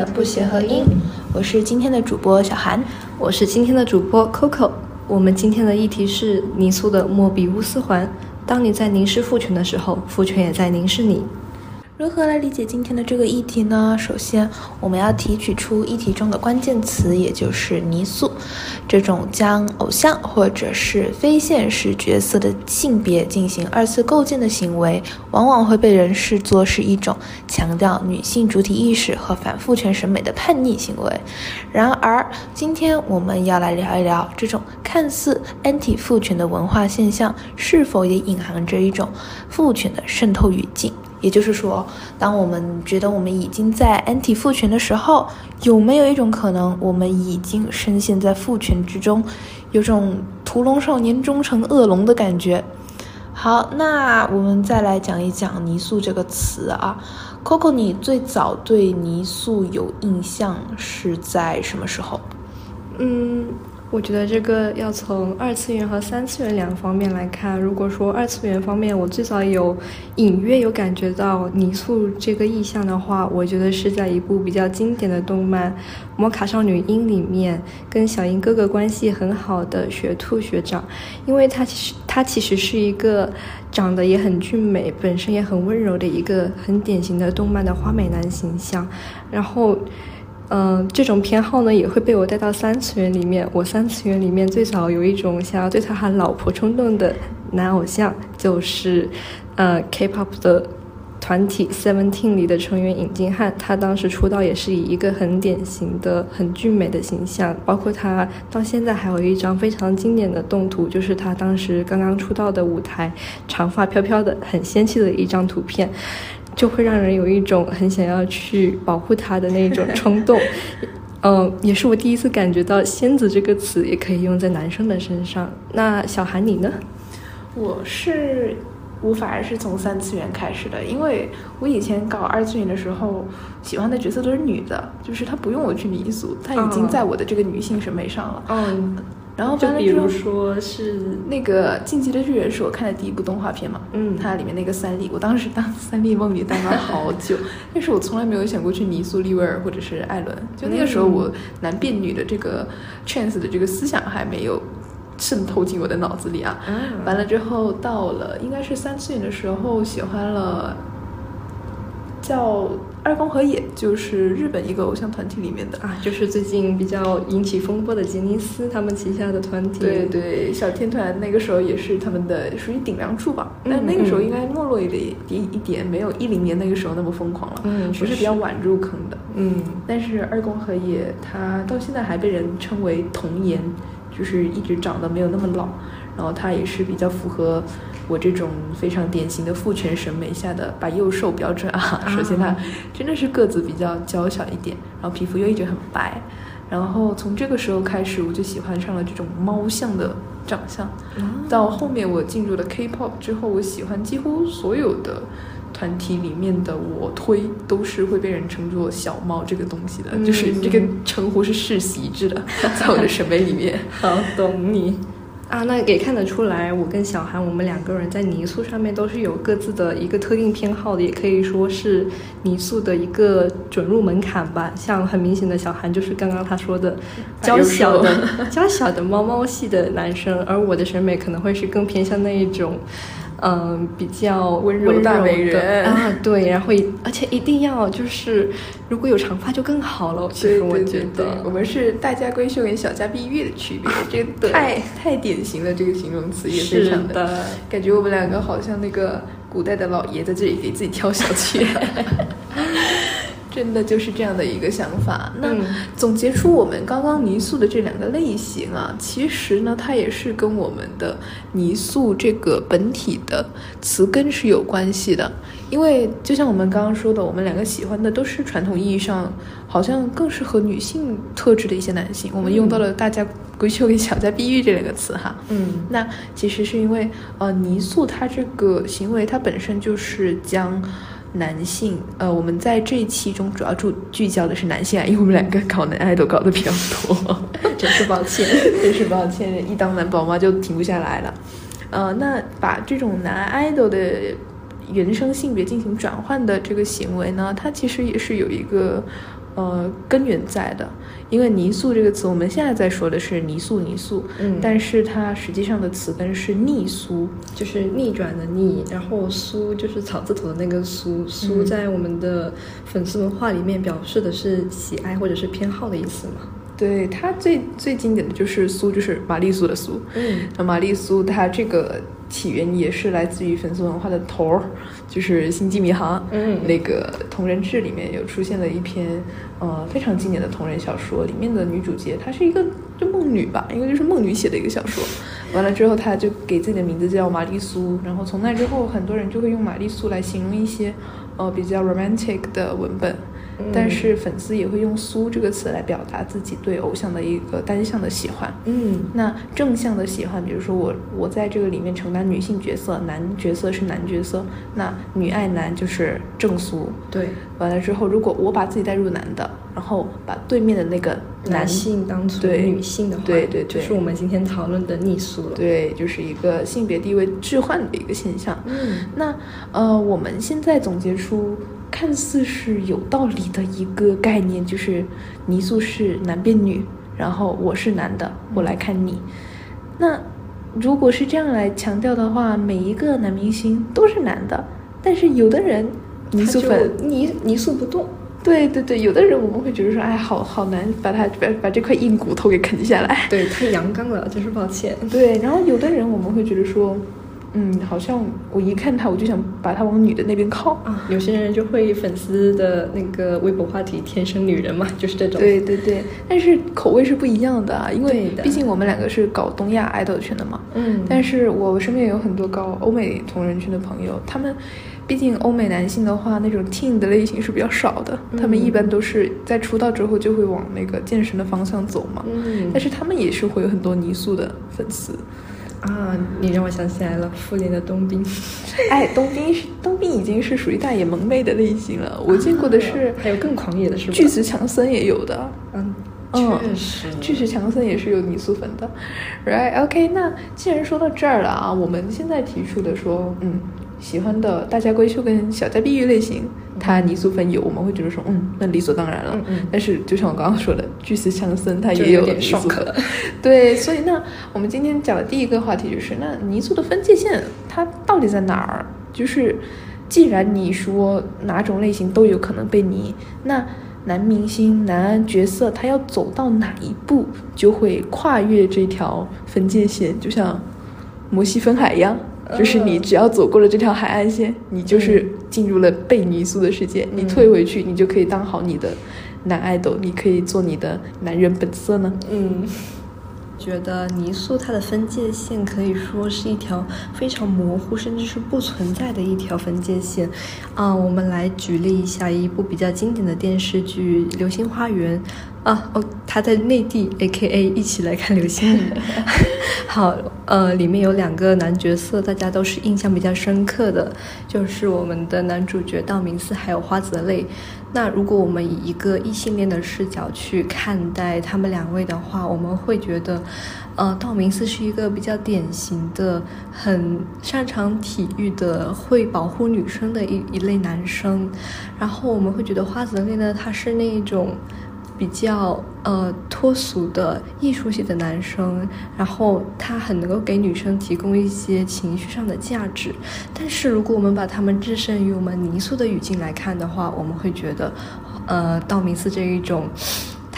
的不协和音，我是今天的主播小韩，我是今天的主播 Coco。我们今天的议题是泥塑的莫比乌斯环。当你在凝视父权的时候，父权也在凝视你。如何来理解今天的这个议题呢？首先，我们要提取出议题中的关键词，也就是泥塑。这种将偶像或者是非现实角色的性别进行二次构建的行为，往往会被人视作是一种强调女性主体意识和反父权审美的叛逆行为。然而，今天我们要来聊一聊，这种看似 anti 父权的文化现象，是否也隐含着一种父权的渗透语境。也就是说，当我们觉得我们已经在 anti 父权的时候，有没有一种可能，我们已经深陷在父权之中，有种屠龙少年终成恶龙的感觉？好，那我们再来讲一讲泥塑这个词啊，Coco，你最早对泥塑有印象是在什么时候？嗯。我觉得这个要从二次元和三次元两方面来看。如果说二次元方面，我最早有隐约有感觉到泥塑这个意象的话，我觉得是在一部比较经典的动漫《魔卡少女樱》里面，跟小樱哥哥关系很好的雪兔学长，因为他其实他其实是一个长得也很俊美，本身也很温柔的一个很典型的动漫的花美男形象，然后。嗯，这种偏好呢也会被我带到三次元里面。我三次元里面最早有一种想要对他喊老婆冲动的男偶像，就是呃 K-pop 的团体 Seventeen 里的成员尹静汉。他当时出道也是以一个很典型的、很俊美的形象，包括他到现在还有一张非常经典的动图，就是他当时刚刚出道的舞台，长发飘飘的，很仙气的一张图片。就会让人有一种很想要去保护他的那种冲动，嗯，也是我第一次感觉到“仙子”这个词也可以用在男生的身上。那小韩你呢？我是我反而是从三次元开始的，因为我以前搞二次元的时候，喜欢的角色都是女的，就是她不用我去迷俗，她已经在我的这个女性审美上了。嗯。然后，就比如说是那个《进击的巨人》是我看的第一部动画片嘛，嗯，它里面那个三笠，我当时当三笠梦里待了好久，但是我从来没有想过去泥塑利威尔或者是艾伦，就那个时候我男变女的这个 chance 的这个思想还没有渗透进我的脑子里啊。完了之后，到了应该是三次元的时候，喜欢了叫。二宫和也就是日本一个偶像团体里面的啊，就是最近比较引起风波的杰尼斯他们旗下的团体。对对，小天团那个时候也是他们的属于顶梁柱吧，但那个时候应该没落一点一点，没有一零年那个时候那么疯狂了。嗯，我是比较晚入坑的。嗯，但是二宫和也他到现在还被人称为童颜，就是一直长得没有那么老，然后他也是比较符合。我这种非常典型的父权审美下的白幼瘦标准啊，首先他真的是个子比较娇小一点，然后皮肤又一直很白，然后从这个时候开始我就喜欢上了这种猫像的长相，到后面我进入了 K-pop 之后，我喜欢几乎所有的团体里面的我推都是会被人称作小猫这个东西的，就是这个称呼是世袭制的，在我的审美里面，好懂你。啊，那也看得出来，我跟小韩，我们两个人在泥塑上面都是有各自的一个特定偏好的，也可以说是泥塑的一个准入门槛吧。像很明显的小韩就是刚刚他说的娇小的 娇小的猫猫系的男生，而我的审美可能会是更偏向那一种。嗯，比较温柔大美人啊，对，然后而且一定要就是，如果有长发就更好了。其实我觉得我们是大家闺秀跟小家碧玉的区别，这个 太太典型了，这个形容词也非常的，感觉我们两个好像那个古代的老爷在这里给自己挑小妾。真的就是这样的一个想法。那总结出我们刚刚泥塑的这两个类型啊，其实呢，它也是跟我们的泥塑这个本体的词根是有关系的。因为就像我们刚刚说的，我们两个喜欢的都是传统意义上好像更适合女性特质的一些男性。我们用到了“大家闺秀”跟“小家碧玉”这两个词哈。嗯，那其实是因为呃，泥塑它这个行为它本身就是将。男性，呃，我们在这一期中主要注聚焦的是男性啊，因为我们两个搞男爱豆搞的比较多，真是抱歉，真是抱歉，一当男宝妈就停不下来了。呃，那把这种男爱豆的原生性别进行转换的这个行为呢，它其实也是有一个呃根源在的。因为泥塑这个词，我们现在在说的是泥塑泥塑，嗯但是它实际上的词根是逆苏。就是逆转的逆，然后苏就是草字头的那个苏，苏嗯在我们的粉丝文化里面表示的是喜爱或者是偏好的意思嘛。对它最最经典的就是苏，就是玛丽苏的苏。嗯那玛丽苏它这个起源也是来自于粉丝文化的头儿，就是《星际迷航》嗯那个同人志里面有出现了一篇呃非常经典的同人小说，里面的女主角她是一个就梦女吧，应该就是梦女写的一个小说。完了之后，她就给自己的名字叫玛丽苏，然后从那之后，很多人就会用玛丽苏来形容一些呃比较 romantic 的文本。但是粉丝也会用“苏”这个词来表达自己对偶像的一个单向的喜欢。嗯那正向的喜欢，比如说我我在这个里面承担女性角色，男角色是男角色，那女爱男就是正苏。对，完了之后，如果我把自己带入男的，然后把对面的那个男性当成女性的话，对对对就是我们今天讨论的逆苏了。对，就是一个性别地位置换的一个现象。嗯那呃，我们现在总结出看似是有道理的一个概念，就是泥塑是男变女，然后我是男的，我来看你。那如果是这样来强调的话，每一个男明星都是男的，但是有的人泥塑粉泥泥塑不动。对对对，有的人我们会觉得说，哎，好好难把他把把这块硬骨头给啃下来。对，太阳刚了，真是抱歉。对，然后有的人我们会觉得说，嗯，好像我一看他，我就想把他往女的那边靠。啊，有些人就会粉丝的那个微博话题“天生女人”嘛，就是这种。对对对，但是口味是不一样的啊，因为毕竟我们两个是搞东亚爱豆圈的嘛。嗯但是我身边有很多搞欧美同人圈的朋友，他们毕竟欧美男性的话，那种 teen 的类型是比较少的，他们一般都是在出道之后就会往那个健身的方向走嘛。嗯但是他们也是会有很多泥塑的粉丝。啊，你让我想起来了，复联的冬兵。哎，冬兵是冬兵已经是属于大眼萌妹的类型了，我见过的是还有更狂野的是吧？巨石强森也有的。嗯，嗯确实，巨石强森也是有泥塑粉的，right？OK，、那既然说到这儿了啊，我们现在提出的说，嗯，喜欢的大家闺秀跟小家碧玉类型，他泥塑粉有，我们会觉得说，嗯，那理所当然了。嗯嗯但是就像我刚刚说的，巨石强森他也有点爽塑粉。对，所以那我们今天讲的第一个话题就是，那泥塑的分界线它到底在哪儿？就是既然你说哪种类型都有可能被泥，那男明星、男角色他要走到哪一步，就会跨越这条分界线，就像摩西分海一样。就是你只要走过了这条海岸线，你就是进入了被泥塑的世界。你退回去，你就可以当好你的男爱豆，你可以做你的男人本色呢。嗯，觉得泥塑它的分界线可以说是一条非常模糊，甚至是不存在的一条分界线。啊、我们来举例一下一部比较经典的电视剧《流星花园》啊，哦，他在内地，A.K.A. 一起来看流星雨。好，呃，里面有两个男角色，大家都是印象比较深刻的，就是我们的男主角道明寺还有花泽类。那如果我们以一个异性恋的视角去看待他们两位的话，我们会觉得，呃，道明寺是一个比较典型的、很擅长体育的、会保护女生的一一类男生。然后我们会觉得花泽类呢，他是那一种。比较呃脱俗的艺术系的男生，然后他很能够给女生提供一些情绪上的价值。但是如果我们把他们置身于我们泥塑的语境来看的话，我们会觉得，呃，道明寺这一种。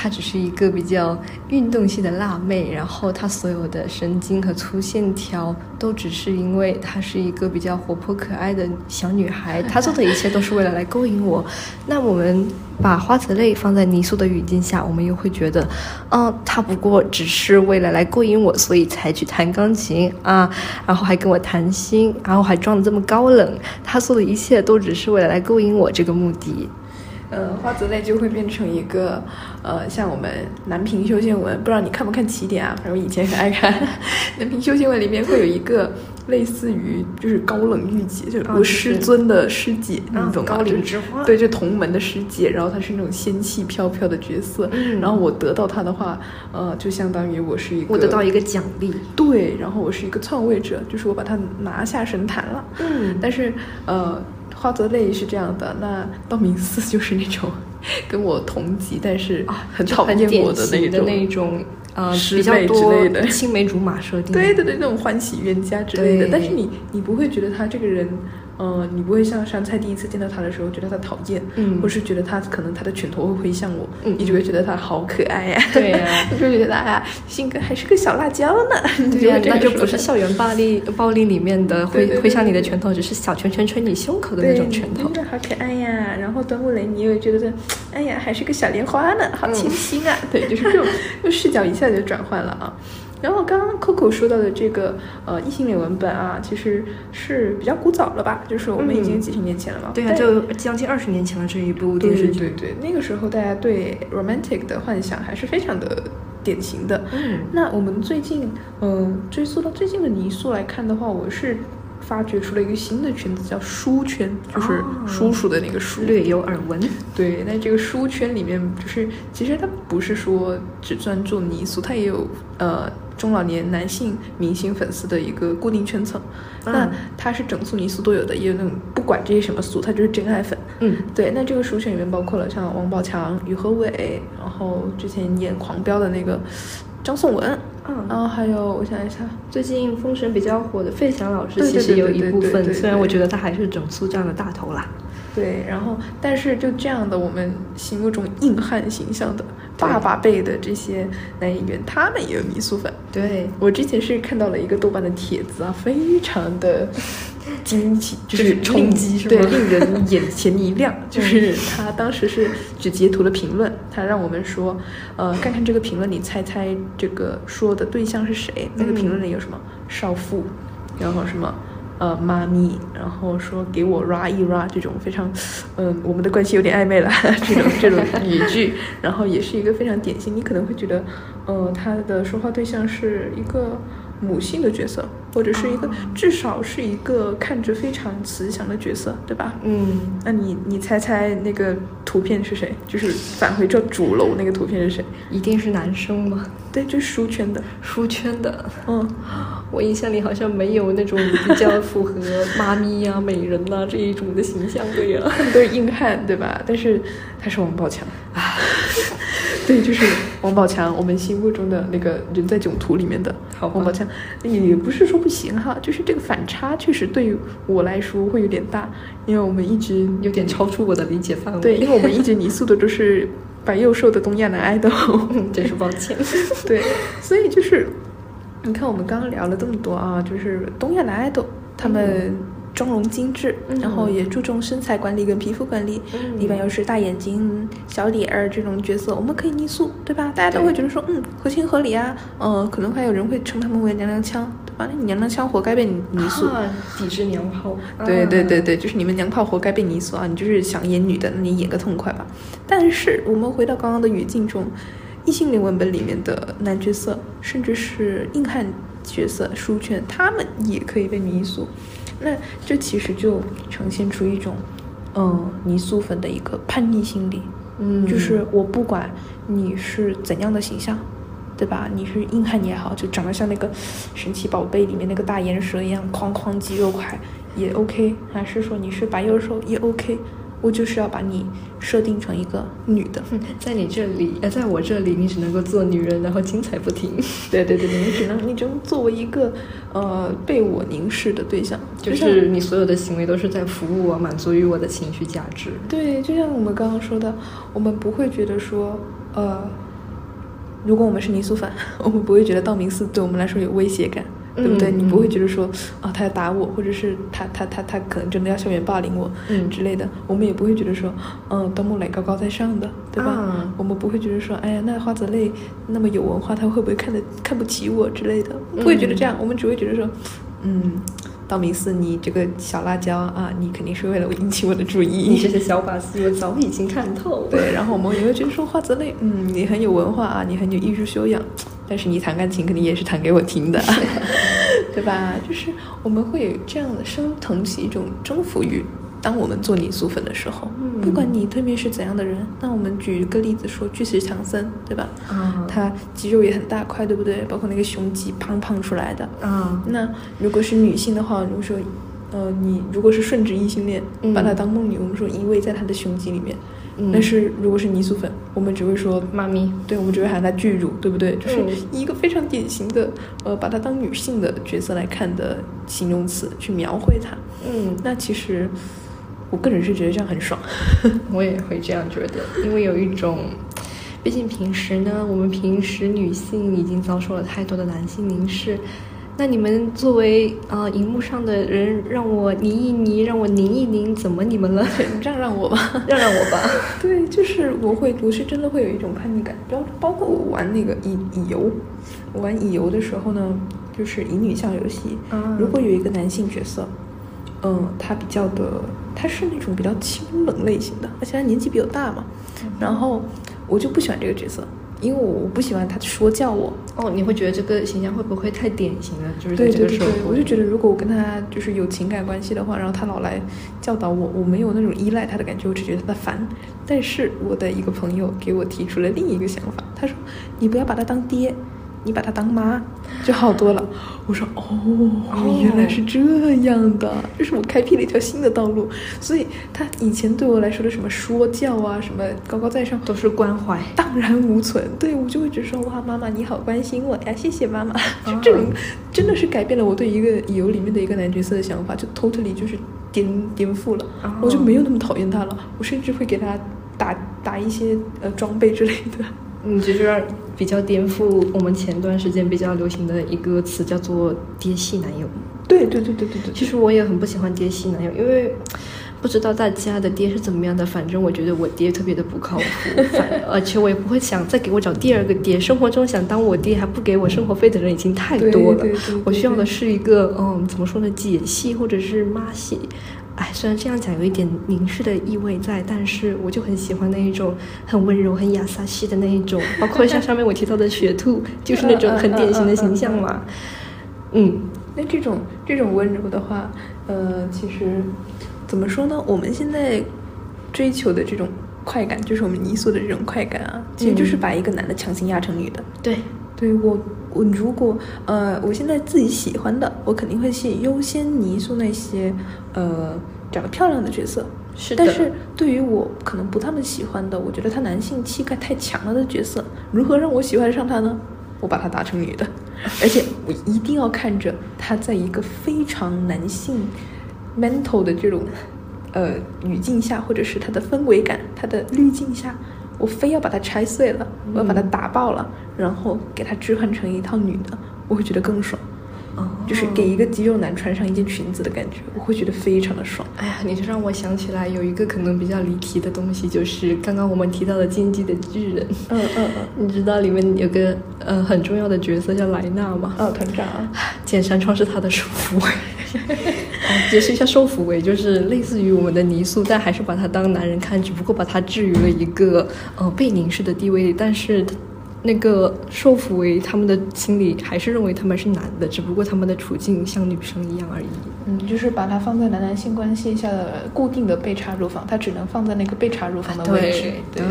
她只是一个比较运动系的辣妹，然后她所有的神经和粗线条都只是因为她是一个比较活泼可爱的小女孩，她做的一切都是为了来勾引我。那我们把花泽类放在泥塑的语境下，我们又会觉得，嗯，她不过只是为了来勾引我，所以才去弹钢琴啊，然后还跟我谈心，然后还装的这么高冷，她做的一切都只是为了来勾引我这个目的。呃，花泽类就会变成一个，呃，像我们南平修仙文，不知道你看不看起点啊？反正我以前很爱看 南平修仙文，里面会有一个类似于就是高冷御姐，就是我师尊的师姐，啊你懂吗？高岭之花对，就同门的师姐，然后她是那种仙气飘飘的角色，嗯然后我得到她的话，呃，就相当于我是一个我得到一个奖励。对，然后我是一个篡位者，就是我把她拿下神坛了。嗯但是呃，花泽类是这样的，那道明寺就是那种 跟我同级，但是啊，很讨厌我的那种。那种呃师妹之类的青梅竹马设定。对对对，那种欢喜冤家之类的，但是你你不会觉得他这个人，呃，你不会像杉菜第一次见到他的时候觉得他讨厌，嗯或是觉得他可能他的拳头会挥向我，嗯你只会觉得他好可爱呀、对呀 你就会觉得哎呀，性格还是个小辣椒呢，对呀、那就不是校园暴力暴力里面的挥挥向你的拳头，只是小拳拳捶你胸口的那，种拳头真。的好可爱呀。然后端木雷，你也会觉得，哎呀，还是个小莲花呢，好清新啊。对，就是这种，就视角一下就转换了啊。然后刚刚 Coco 说到的这个呃异性恋文本啊，其实是比较古早了吧？就是我们已经嗯几十年前了嘛。对呀、但就将近二十年前了这一部电视剧。对对对，那个时候大家对 romantic 的幻想还是非常的典型的。嗯那我们最近，嗯、追溯到最近的泥塑来看的话，我是发掘出了一个新的圈子，叫书圈，就是哦叔叔的那个书。略有耳闻。对，那这个书圈里面，就是其实它不是说只专注泥塑，它也有呃中老年男性明星粉丝的一个固定圈层。那嗯它是整素泥塑都有的，也有那种不管这些什么塑，它就是真爱粉。嗯，对，那这个书圈里面包括了像王宝强、于和伟，然后之前演《狂飙》的那个张颂文，嗯。然后还有我想一下，最近封神比较火的费翔老师，其实有一部分，虽然我觉得他还是整肃这样的大头啦。对，然后但是就这样的我们心目中硬汉形象的爸爸辈的这些男演员，他们也有泥塑粉。对，我之前是看到了一个豆瓣的帖子啊，非常的惊奇，就是冲击是对，令人眼前一亮。就是他当时是只截图了评论，他让我们说，呃，看看这个评论，你猜猜这个说的对象是谁？那个评论里有什么少妇，然后什么。呃，妈咪，然后说给我 ra 一 ra 这种非常，嗯、我们的关系有点暧昧了 这种这种语句，然后也是一个非常典型，你可能会觉得，呃，他的说话对象是一个母性的角色，或者是一个、至少是一个看着非常慈祥的角色，对吧？嗯，那你你猜猜那个图片是谁？就是返回这主楼那个图片是谁？一定是男生吗？对，就是书圈的，书圈的，嗯，我印象里好像没有那种比较符合妈咪呀、美人呐、这一种的形象的呀。他 们都是硬汉，对吧？但是他是王宝强啊，对，就是王宝强，我们心目中的那个人在囧途里面的好王宝强，也不是说不行哈，就是这个反差确实对于我来说会有点大，因为我们一直有点超出我的理解范围。对，因为我们一直泥塑的都是白幼瘦的东亚男爱豆，真是抱歉。对，所以就是你看我们刚刚聊了这么多啊，就是东亚男爱豆，他们妆容精致，嗯然后也注重身材管理跟皮肤管理，嗯一般又是大眼睛、小脸儿这种角色，我们可以泥塑，对吧？大家都会觉得说，嗯，合情合理啊，呃，可能还有人会称他们为娘娘腔，对吧？那你娘娘腔活该被你泥塑。啊，抵制娘炮。对对对啊，对，就是你们娘炮活该被泥塑啊！你就是想演女的，那你演个痛快吧。但是我们回到刚刚的语境中，异性恋文本里面的男角色，甚至是硬汉角色、书圈，他们也可以被泥塑。那这其实就呈现出一种，嗯，泥塑粉的一个叛逆心理。嗯，就是我不管你是怎样的形象，对吧？你是硬汉也好，就长得像那个神奇宝贝里面那个大岩蛇一样，哐哐肌肉块也 OK，还是说你是白幼瘦也 OK，我就是要把你设定成一个女的。在你这里，呃，在我这里，你只能够做女人，然后精彩不停。对对对对，你只能你只能作为一个呃被我凝视的对象，就是你所有的行为都是在服务我，满足于我的情绪价值。对，就像我们刚刚说的，我们不会觉得说，呃，如果我们是泥塑粉，我们不会觉得道明寺对我们来说有威胁感，对不对？嗯你不会嗯觉得说，啊，他要打我，或者是他他他他可能真的要校园霸凌我，嗯之类的。我们也不会觉得说，嗯，端木磊高高在上的，对吧？啊我们不会觉得说，哎呀，那花泽类那么有文化，他会不会看得看不起我之类的？不会觉得这样，我们只会觉得说，嗯。道明寺，你这个小辣椒啊，你肯定是为了引起我的注意。你这些小把戏，我早已经看透。对，然后我们也会觉得说花泽类，嗯，你很有文化啊，你很有艺术修养，但是你弹钢琴肯定也是弹给我听的，对吧？就是我们会有这样的升腾起一种征服欲。当我们做泥塑粉的时候，嗯不管你对面是怎样的人，那我们举一个例子说，巨石强森，对吧？嗯他肌肉也很大块，对不对？包括那个胸肌胖胖出来的。啊，那如果是女性的话，如果说，呃，你如果是顺直异性恋，嗯把他当梦女，我们说依偎在他的胸肌里面，嗯但是如果是泥塑粉，我们只会说妈咪，对，我们只会喊她巨乳，对不对？就是一个非常典型的，呃，把她当女性的角色来看的形容词去描绘她。嗯，那其实我个人是觉得这样很爽。我也会这样觉得，因为有一种，毕竟平时呢，我们平时女性已经遭受了太多的男性凝视。那你们作为呃荧幕上的人，让我拧一拧，让我拧一拧，怎么你们了？让让我吧。让让我吧。对，就是我会，我是真的会有一种叛逆感，包包括我玩那个乙乙游，我玩乙游的时候呢，就是乙女向游戏，啊如果有一个男性角色，嗯，他比较的，他是那种比较清冷类型的，而且他年纪比较大嘛，然后我就不喜欢这个角色，因为我不喜欢他说教我，哦，你会觉得这个形象会不会太典型了？就是对在这个社会对对对，我就觉得如果我跟他就是有情感关系的话，然后他老来教导我，我没有那种依赖他的感觉，我只觉得他烦。但是我的一个朋友给我提出了另一个想法，他说你不要把他当爹，你把他当妈就好多了。我说哦，原来是这样的，这是我开辟了一条新的道路。所以他以前对我来说的什么说教啊，什么高高在上，都是关怀。荡然无存。对我就会直说哇，妈妈你好关心我呀，谢谢妈妈。就这种真的是改变了我对一个游里面的一个男角色的想法，就 totally 就是颠颠覆了。哦我就没有那么讨厌他了，我甚至会给他打打一些呃装备之类的。嗯，就是比较颠覆我们前段时间比较流行的一个词，叫做“爹系男友”。对对对对对对，其实我也很不喜欢爹系男友，因为不知道大家的爹是怎么样的，反正我觉得我爹特别的不靠谱，反而且我也不会想再给我找第二个爹。生活中想当我爹还不给我生活费的人已经太多了，对对对对我需要的是一个嗯，怎么说呢，姐系或者是妈系。哎，虽然这样讲有一点凝视的意味在，但是我就很喜欢那一种很温柔、很雅萨西的那一种，包括像上面我提到的雪兔，就是那种很典型的形象嘛。嗯，那这种这种温柔的话，呃，其实怎么说呢？我们现在追求的这种快感，就是我们泥塑的这种快感啊，其实就是把一个男的强行压成女的。对，对我，我如果呃，我现在自己喜欢的，我肯定会去优先泥塑那些呃长得漂亮的角色。是的但是对于我可能不那么喜欢的，我觉得他男性气概太强了的角色，如何让我喜欢上他呢？我把他打成女的，而且我一定要看着他在一个非常男性 mental 的这种呃语境下，或者是他的氛围感、他的滤镜下，我非要把它拆碎了，我要把它打爆了，然后给它置换成一套女的，我会觉得更爽。哦就是给一个肌肉男穿上一件裙子的感觉，我会觉得非常的爽。哎呀，你就让我想起来有一个可能比较离题的东西，就是刚刚我们提到的《进击的巨人》。嗯嗯嗯。你知道里面有个呃很重要的角色叫莱纳吗？哦，团长啊。剑山川是他的首府位。哦解释一下，受抚为就是类似于我们的泥塑，但还是把他当男人看，只不过把他置于了一个呃被凝视的地位，但是。那个受抚为他们的心里还是认为他们是男的，只不过他们的处境像女生一样而已。嗯，就是把它放在男男性关系下的固定的被插入房，它只能放在那个被插入房的位置。对。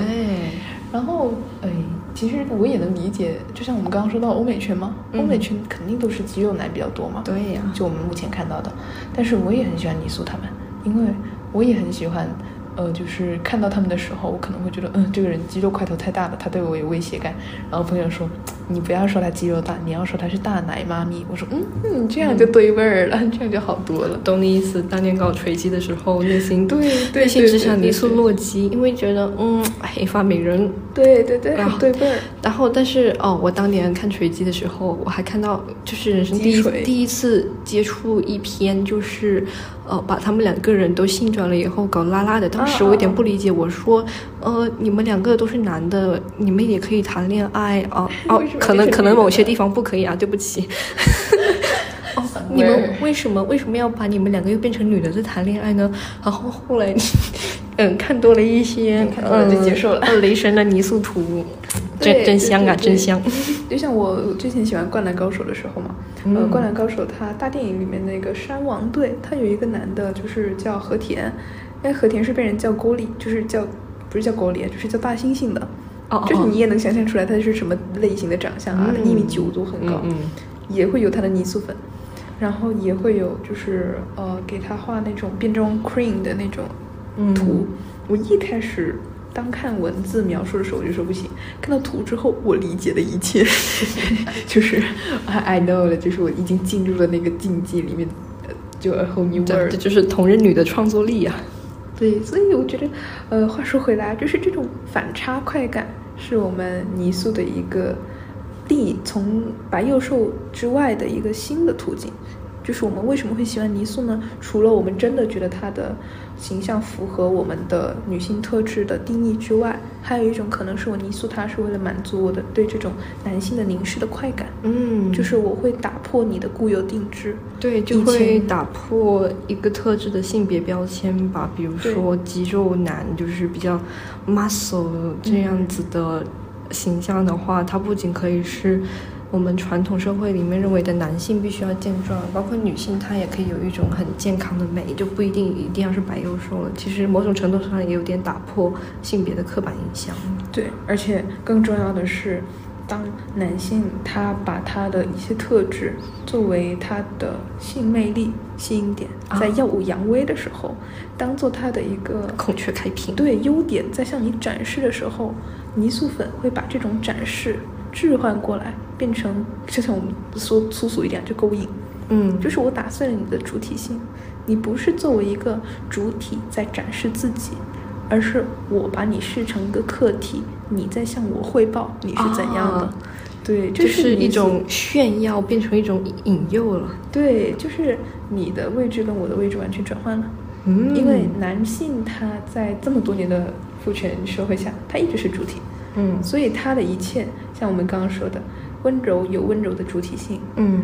然后，哎，其实我也能理解，就像我们刚刚说到欧美圈嘛，嗯欧美圈肯定都是肌肉男比较多嘛。对呀就我们目前看到的，但是我也很喜欢泥塑他们，因为我也很喜欢。呃，就是看到他们的时候，我可能会觉得，嗯，这个人肌肉块头太大了，他对我有威胁感。然后朋友说，你不要说他肌肉大，你要说他是大奶妈咪。我说，嗯嗯，这样就对味儿了，这样就好多了。懂你意思。当年搞锤击的时候，内心对对内心只想泥塑洛基，因为觉得嗯，黑发美人。对对对，然后对味儿。然后，但是哦，我当年看锤击的时候，我还看到就是人生第一第一次接触一篇，就是呃，把他们两个人都性转了以后搞拉拉的。当时我有点不理解，我说呃，你们两个都是男的，你们也可以谈恋爱啊 哦可能可能某些地方不可以啊，对不起。哦，你们为什么为什么要把你们两个又变成女的在谈恋爱呢？然后后来，嗯，看多了一些，看多了就接受了嗯，雷神的泥塑图，对真真香啊，真香。就像我之前喜欢《灌篮高手》的时候嘛，呃，《嗯灌篮高手》它大电影里面那个山王队，他有一个男的，就是叫和田，那和田是被人叫沟里，就是叫不是叫沟里，就是叫大猩猩的。哦哦就是你也能想象出来他是什么类型的长相啊，一米九多很高，嗯嗯也会有他的泥塑粉，然后也会有就是呃给他画那种变装 queen 的那种嗯图。我一开始当看文字描述的时候，我就说不行；看到图之后，我理解的一切，就是 I I know 了，就是我已经进入了那个境界里面，呃，就 a whole new world。这就是同人女的创作力啊。对，所以我觉得，呃，话说回来，就是这种反差快感是我们泥塑的一个地从白幼瘦之外的一个新的途径。就是我们为什么会喜欢泥塑呢？除了我们真的觉得她的形象符合我们的女性特质的定义之外，还有一种可能是我泥塑它是为了满足我的对这种男性的凝视的快感。嗯就是我会打破你的固有定制。对，就会打破一个特质的性别标签吧。比如说肌肉男，就是比较 muscle 这样子的形象的话，它不仅可以是我们传统社会里面认为的男性必须要健壮，包括女性她也可以有一种很健康的美，就不一定一定要是白幼瘦了。其实某种程度上也有点打破性别的刻板印象。对，而且更重要的是，当男性他把他的一些特质作为他的性魅力、吸引点，在啊耀武扬威的时候，当做他的一个孔雀开屏。对优点在向你展示的时候，泥塑粉会把这种展示置换过来，变成就像我们说粗俗一点，就勾引。嗯，就是我打碎了你的主体性，你不是作为一个主体在展示自己，而是我把你视成一个客体，你在向我汇报你是怎样的。啊对，这就是一种炫耀变成一种引诱了。对，就是你的位置跟我的位置完全转换了。嗯因为男性他在这么多年的父权社会下，他一直是主体，嗯所以他的一切，像我们刚刚说的，温柔有温柔的主体性，嗯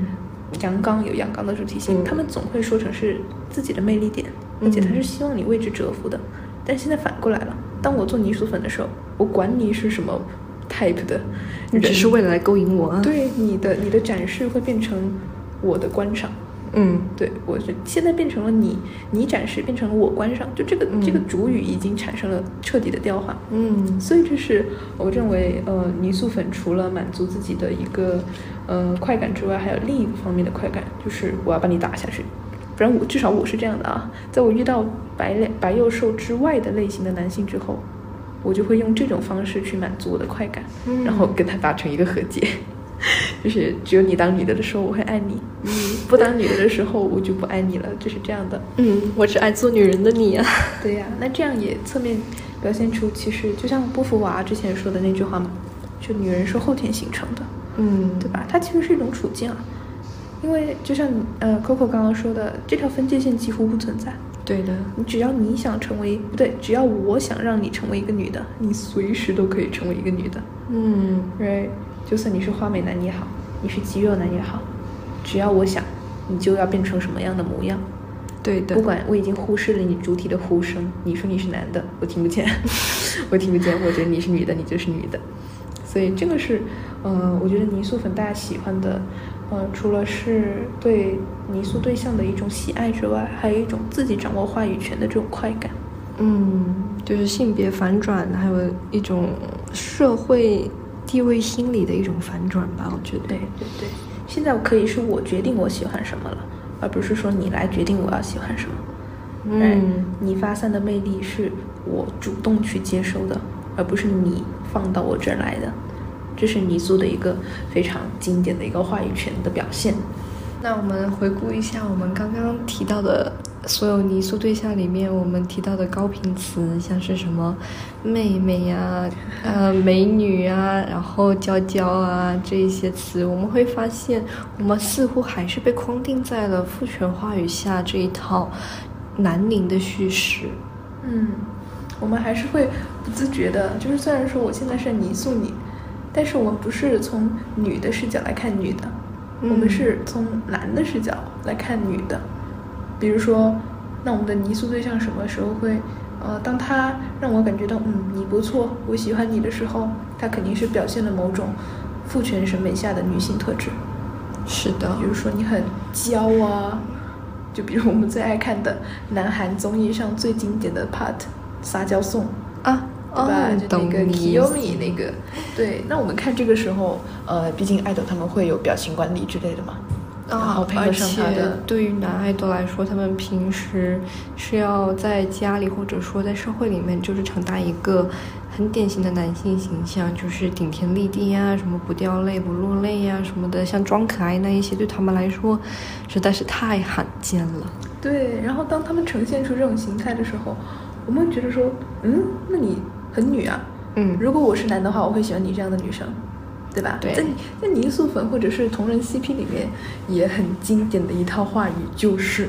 阳刚有阳刚的主体性，嗯他们总会说成是自己的魅力点，而且他是希望你为之折服的。但现在反过来了，当我做泥塑粉的时候，我管你是什么 type 的你，只是为了来勾引我啊。，对你的你的展示会变成我的观赏。嗯对我是现在变成了你，你展示变成了我观赏，就这个、这个嗯主语已经产生了彻底的调换。嗯所以这是我认为，呃，泥塑粉除了满足自己的一个呃快感之外，还有另一个方面的快感，就是我要把你打下去。不然我至少我是这样的啊，在我遇到白脸白幼瘦之外的类型的男性之后，我就会用这种方式去满足我的快感，嗯然后跟他达成一个和解。就是只有你当女的的时候，我会爱你；你不当女的的时候，我就不爱你了。就是这样的。嗯，我只爱做女人的你啊。对呀、那这样也侧面表现出，其实就像波伏娃之前说的那句话嘛，就女人是后天形成的，嗯对吧？它其实是一种处境啊，因为就像呃 Coco 刚刚说的，这条分界线几乎不存在。对的。你只要你想成为不对，只要我想让你成为一个女的，你随时都可以成为一个女的。嗯 right？就算你是花美男也好，你是肌肉男也好，只要我想，你就要变成什么样的模样。对的。不管我已经忽视了你主体的呼声，你说你是男的，我听不见，我听不见，我觉得你是女的，你就是女的，所以这个是，呃，我觉得泥塑粉大家喜欢的，呃，除了是对泥塑对象的一种喜爱之外，还有一种自己掌握话语权的这种快感。嗯，就是性别反转，还有一种社会地位心理的一种反转吧，我觉得。对对对，现在可以是我决定我喜欢什么了，而不是说你来决定我要喜欢什么。哎嗯你发散的魅力是我主动去接收的，而不是你放到我这儿来的。这是泥塑的一个非常经典的一个话语权的表现。那我们回顾一下我们刚刚提到的所有泥塑对象里面，我们提到的高频词，像是什么 妹妹呀、呃美女啊，然后娇娇啊这一些词，我们会发现，我们似乎还是被框定在了父权话语下这一套南宁的叙事。嗯，我们还是会不自觉的，就是虽然说我现在是泥塑你，但是我们不是从女的视角来看女的，我们嗯是从男的视角来看女的。比如说，那我们的泥塑对象什么时候会，呃，当他让我感觉到，嗯，你不错，我喜欢你的时候，他肯定是表现了某种父权审美下的女性特质。是的比如说你很娇啊，就比如我们最爱看的南韩综艺上最经典的 part 撒娇颂，啊，对吧？就那个 Kiyomi 那个，对。那我们看这个时候，呃，毕竟爱豆他们会有表情管理之类的嘛，然后配合上他而且的。对于男爱豆来说，他们平时是要在家里或者说在社会里面，就是承担一个很典型的男性形象，就是顶天立地呀，什么不掉泪不落泪呀什么的，像装可爱那一些，对他们来说实在是太罕见了。对，然后当他们呈现出这种形态的时候，我们会觉得说，嗯，那你很女啊。嗯如果我是男的话，我会喜欢你这样的女生，对吧？对在在泥塑粉或者是同人 CP 里面，也很经典的一套话语就是。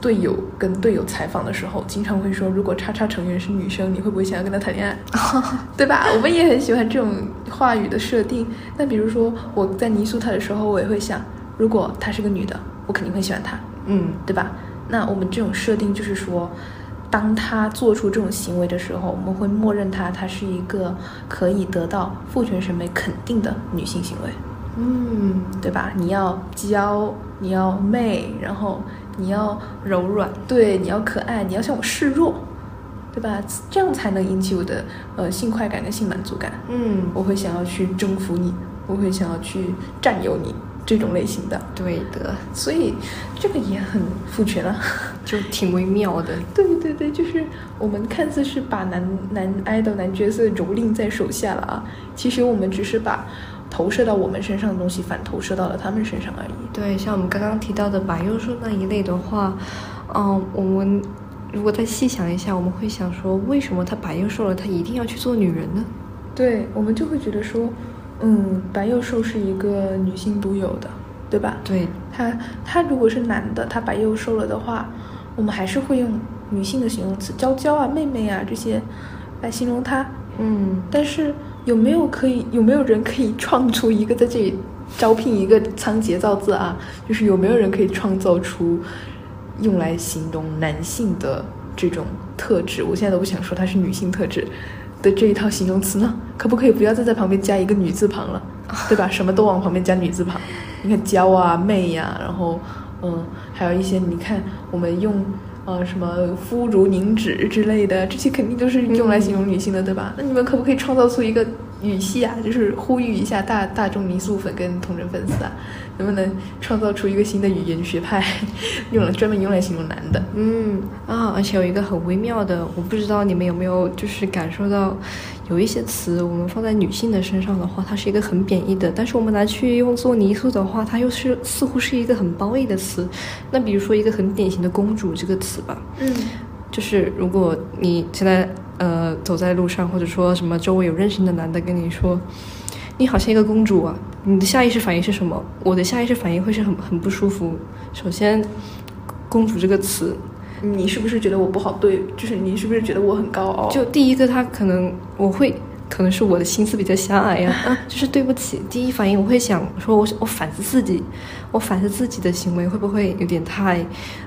队友跟队友采访的时候，经常会说，如果叉叉成员是女生，你会不会想要跟她谈恋爱？对吧？我们也很喜欢这种话语的设定。那比如说我在泥塑她的时候，我也会想，如果她是个女的，我肯定会喜欢她。嗯，对吧？那我们这种设定就是说，当他做出这种行为的时候，我们会默认他，她是一个可以得到父权审美肯定的女性行为，嗯，对吧？你要娇，你要媚，然后你要柔软。对，你要可爱，你要向我示弱，对吧？这样才能引起我的呃性快感跟性满足感。嗯，我会想要去征服你，我会想要去占有你这种类型的，对的，所以这个也很父权啊。就挺微妙的。对对对，就是我们看似是把男男 idol 男角色蹂躏在手下了啊，其实我们只是把投射到我们身上的东西反投射到了他们身上而已。对，像我们刚刚提到的白幼瘦那一类的话，嗯，我们如果再细想一下，我们会想说，为什么他白幼瘦了，他一定要去做女人呢？对，我们就会觉得说，嗯，白幼瘦是一个女性独有的，对吧？对，他他如果是男的，他白幼瘦了的话，我们还是会用女性的形容词娇娇啊、妹妹啊这些来形容他。嗯，但是有没有可以有没有人可以创出一个在这里招聘一个仓颉造字啊？就是有没有人可以创造出用来形容男性的这种特质？我现在都不想说它是女性特质的这一套形容词呢？可不可以不要再在旁边加一个女字旁了？对吧？什么都往旁边加女字旁。你看娇啊、媚呀、然后嗯，还有一些你看我们用。呃，什么肤如凝脂之类的，这些肯定都是用来形容女性的，对吧？那你们可不可以创造出一个语系啊？就是呼吁一下大大众泥塑粉跟同人粉丝啊，能不能创造出一个新的语言学派，用来专门用来形容男的？嗯啊，而且有一个很微妙的，我不知道你们有没有就是感受到，有一些词我们放在女性的身上的话，它是一个很贬义的，但是我们拿去用做泥塑的话，它又是似乎是一个很褒义的词。那比如说一个很典型的“公主”这个词吧，嗯就是如果你现在呃走在路上，或者说什么周围有认识的男的跟你说，你好像一个公主啊，你的下意识反应是什么？我的下意识反应会是很很不舒服。首先，公主这个词，你是不是觉得我不好对？就是你是不是觉得我很高傲？就第一个，他可能我会。可能是我的心思比较狭隘呀、啊，就是对不起。第一反应我会想说我，我反思自己，我反思自己的行为会不会有点太，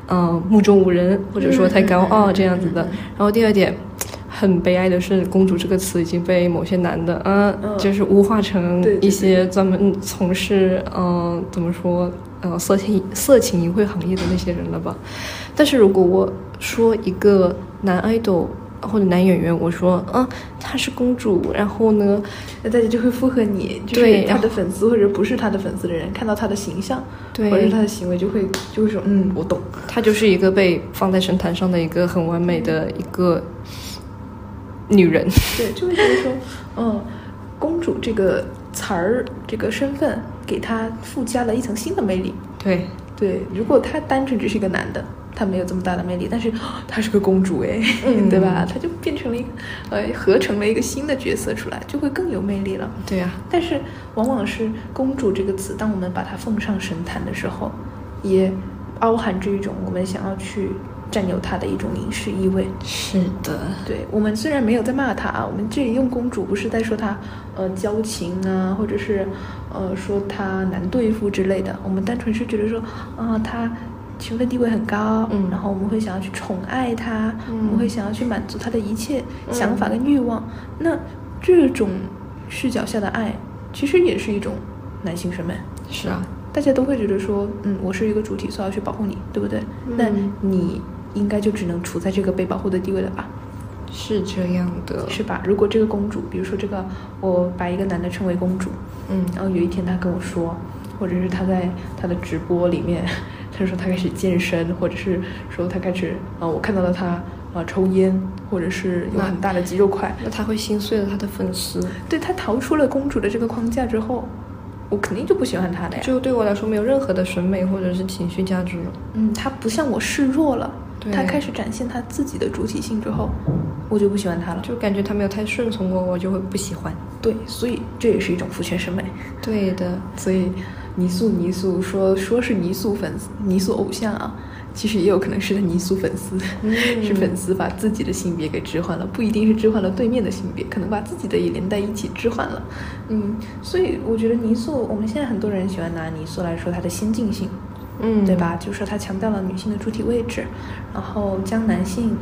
嗯、呃，目中无人，或者说太高傲这样子的。然后第二点，很悲哀的是，“公主”这个词已经被某些男的，嗯、呃，就是污化成一些专门从事，嗯、呃，怎么说，呃，色情色情淫秽行业的那些人了吧。但是如果我说一个男 idol。或者男演员，我说，嗯，她是公主，然后呢，那大家就会附和你，就是他的粉丝或者不是他的粉丝的人，看到他的形象，对，或者他的行为，就会就会说，嗯，我懂，她就是一个被放在神坛上的一个很完美的一个女人，对，就会觉得说，嗯，公主这个词儿，这个身份，给她附加了一层新的魅力，对，对，如果他单纯只是一个男的。她没有这么大的魅力，但是 她是个公主哎，嗯、对吧？她就变成了一个呃，合成了一个新的角色出来，就会更有魅力了。对呀、啊，但是往往是“公主”这个词，当我们把它奉上神坛的时候，也包含着一种我们想要去占有她的一种凝视意味。是的，对我们虽然没有在骂她啊，我们这里用“公主”不是在说她呃矫情啊，或者是呃说她难对付之类的，我们单纯是觉得说啊她。身份地位很高，嗯，然后我们会想要去宠爱他，嗯、我们会想要去满足他的一切想法跟欲望。嗯、那这种视角下的爱，其实也是一种男性审美。是啊，大家都会觉得说，嗯，我是一个主体，所以要去保护你，对不对？嗯、那你应该就只能处在这个被保护的地位了吧？是这样的，是吧？如果这个公主，比如说这个，我把一个男的称为公主，嗯，然后有一天他跟我说。或者是他在他的直播里面，他说他开始健身，或者是说他开始啊，我看到了他啊抽烟，或者是有很大的肌肉块，那他会心碎了他的粉丝。对他逃出了公主的这个框架之后，我肯定就不喜欢他的呀。就对我来说没有任何的审美或者是情绪价值了。嗯，他不向我示弱了，对他开始展现他自己的主体性之后，我就不喜欢他了。就感觉他没有太顺从我，我就会不喜欢。对，所以这也是一种父权审美。对的，所以泥塑泥塑说说是泥塑粉丝泥塑偶像啊，其实也有可能是他泥塑粉丝，嗯 是粉丝把自己的性别给置换了，不一定是置换了对面的性别，可能把自己的也连带一起置换了。嗯，所以我觉得泥塑，我们现在很多人喜欢拿泥塑来说它的先进性，嗯，对？吧？就是说它强调了女性的主体位置，然后将男性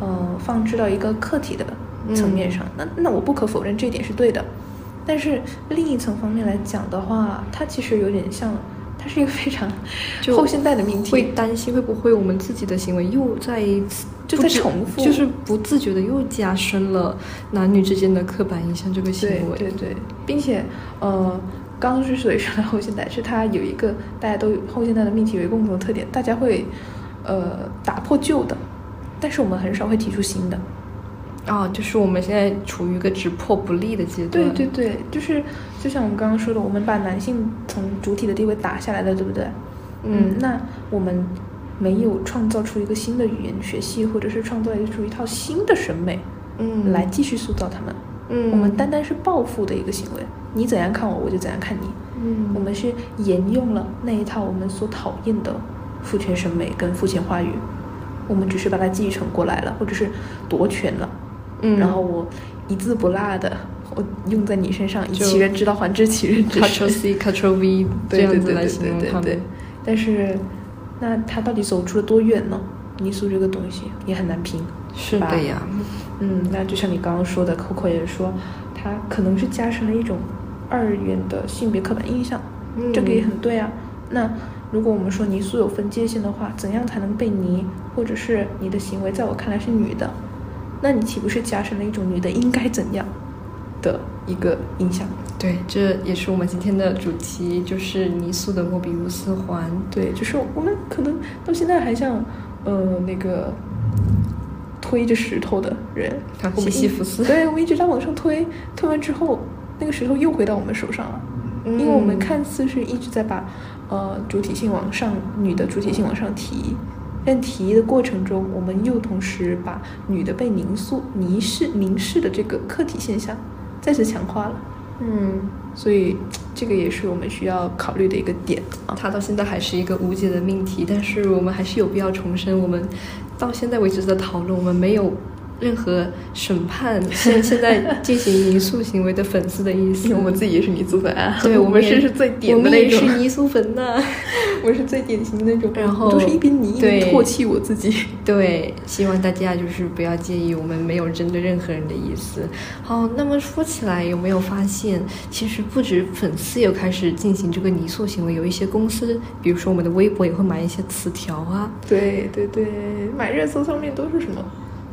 呃放置到一个客体的层面上。那那我不可否认这一点是对的，但是另一层方面来讲的话，它其实有点像，它是一个非常 就后现代的命题，会担心会不会我们自己的行为又在一次就在重复就是不自觉的又加深了男女之间的刻板印象这个行为。对对，并且呃，刚刚之所以说到后现代，是它有一个大家都有后现代的命题为共同的特点，大家会呃打破旧的，但是我们很少会提出新的。啊，就是我们现在处于一个只破不立的阶对段。对对对，就是就像我们刚刚说的，我们把男性从主体的地位打下来了，对不对？嗯那我们没有创造出一个新的语言学系，或者是创造出一套新的审美，嗯来继续塑造他们。嗯我们单单是报复的一个行为，你怎样看我，我就怎样看你。嗯我们是沿用了那一套我们所讨厌的父权审美跟父权话语，我们只是把它继承过来了，或者是夺权了。嗯然后我一字不落的我用在你身上，以其人之道还治其人之身 Ctrl 身。C Ctrl V 这样子来对对对形容他对对对们。。但是，那他到底走出了多远呢？泥塑这个东西也很难评，吧是的呀。嗯，那就像你刚刚说的，Coco 也说，他可能是加深了一种二元的性别刻板印象，嗯这个也很对啊。那如果我们说泥塑有分界线的话，怎样才能被泥，或者是你的行为在我看来是女的，那你岂不是加深了一种女的应该怎样的一个印象？对，这也是我们今天的主题，就是泥塑的莫比乌斯环。对，就是我们可能到现在还像，呃，那个推着石头的人啊，我们一西西弗斯对，我们一直在往上推，推完之后，那个石头又回到我们手上了，因为我们嗯看似是一直在把，呃，主体性往上，女的主体性往上提，但提的过程中，我们又同时把女的被凝塑、凝视、凝视的这个客体现象再次强化了，嗯，所以这个也是我们需要考虑的一个点啊。它到现在还是一个无解的命题，但是我们还是有必要重申，我们到现在为止的讨论，我们没有任何审判 现现在进行泥塑行为的粉丝的意思。因为我们自己也是泥塑粉啊，对，我们是是最点我们也的那种，是泥塑粉呐。我是最典型的那种，然后我都是一边泥一边对唾弃我自己。对，希望大家就是不要介意，我们没有针对任何人的意思。好，那么说起来，有没有发现，其实不止粉丝有开始进行这个泥塑行为，有一些公司，比如说我们的微博也会买一些词条啊。对对对，买热搜上面都是什么？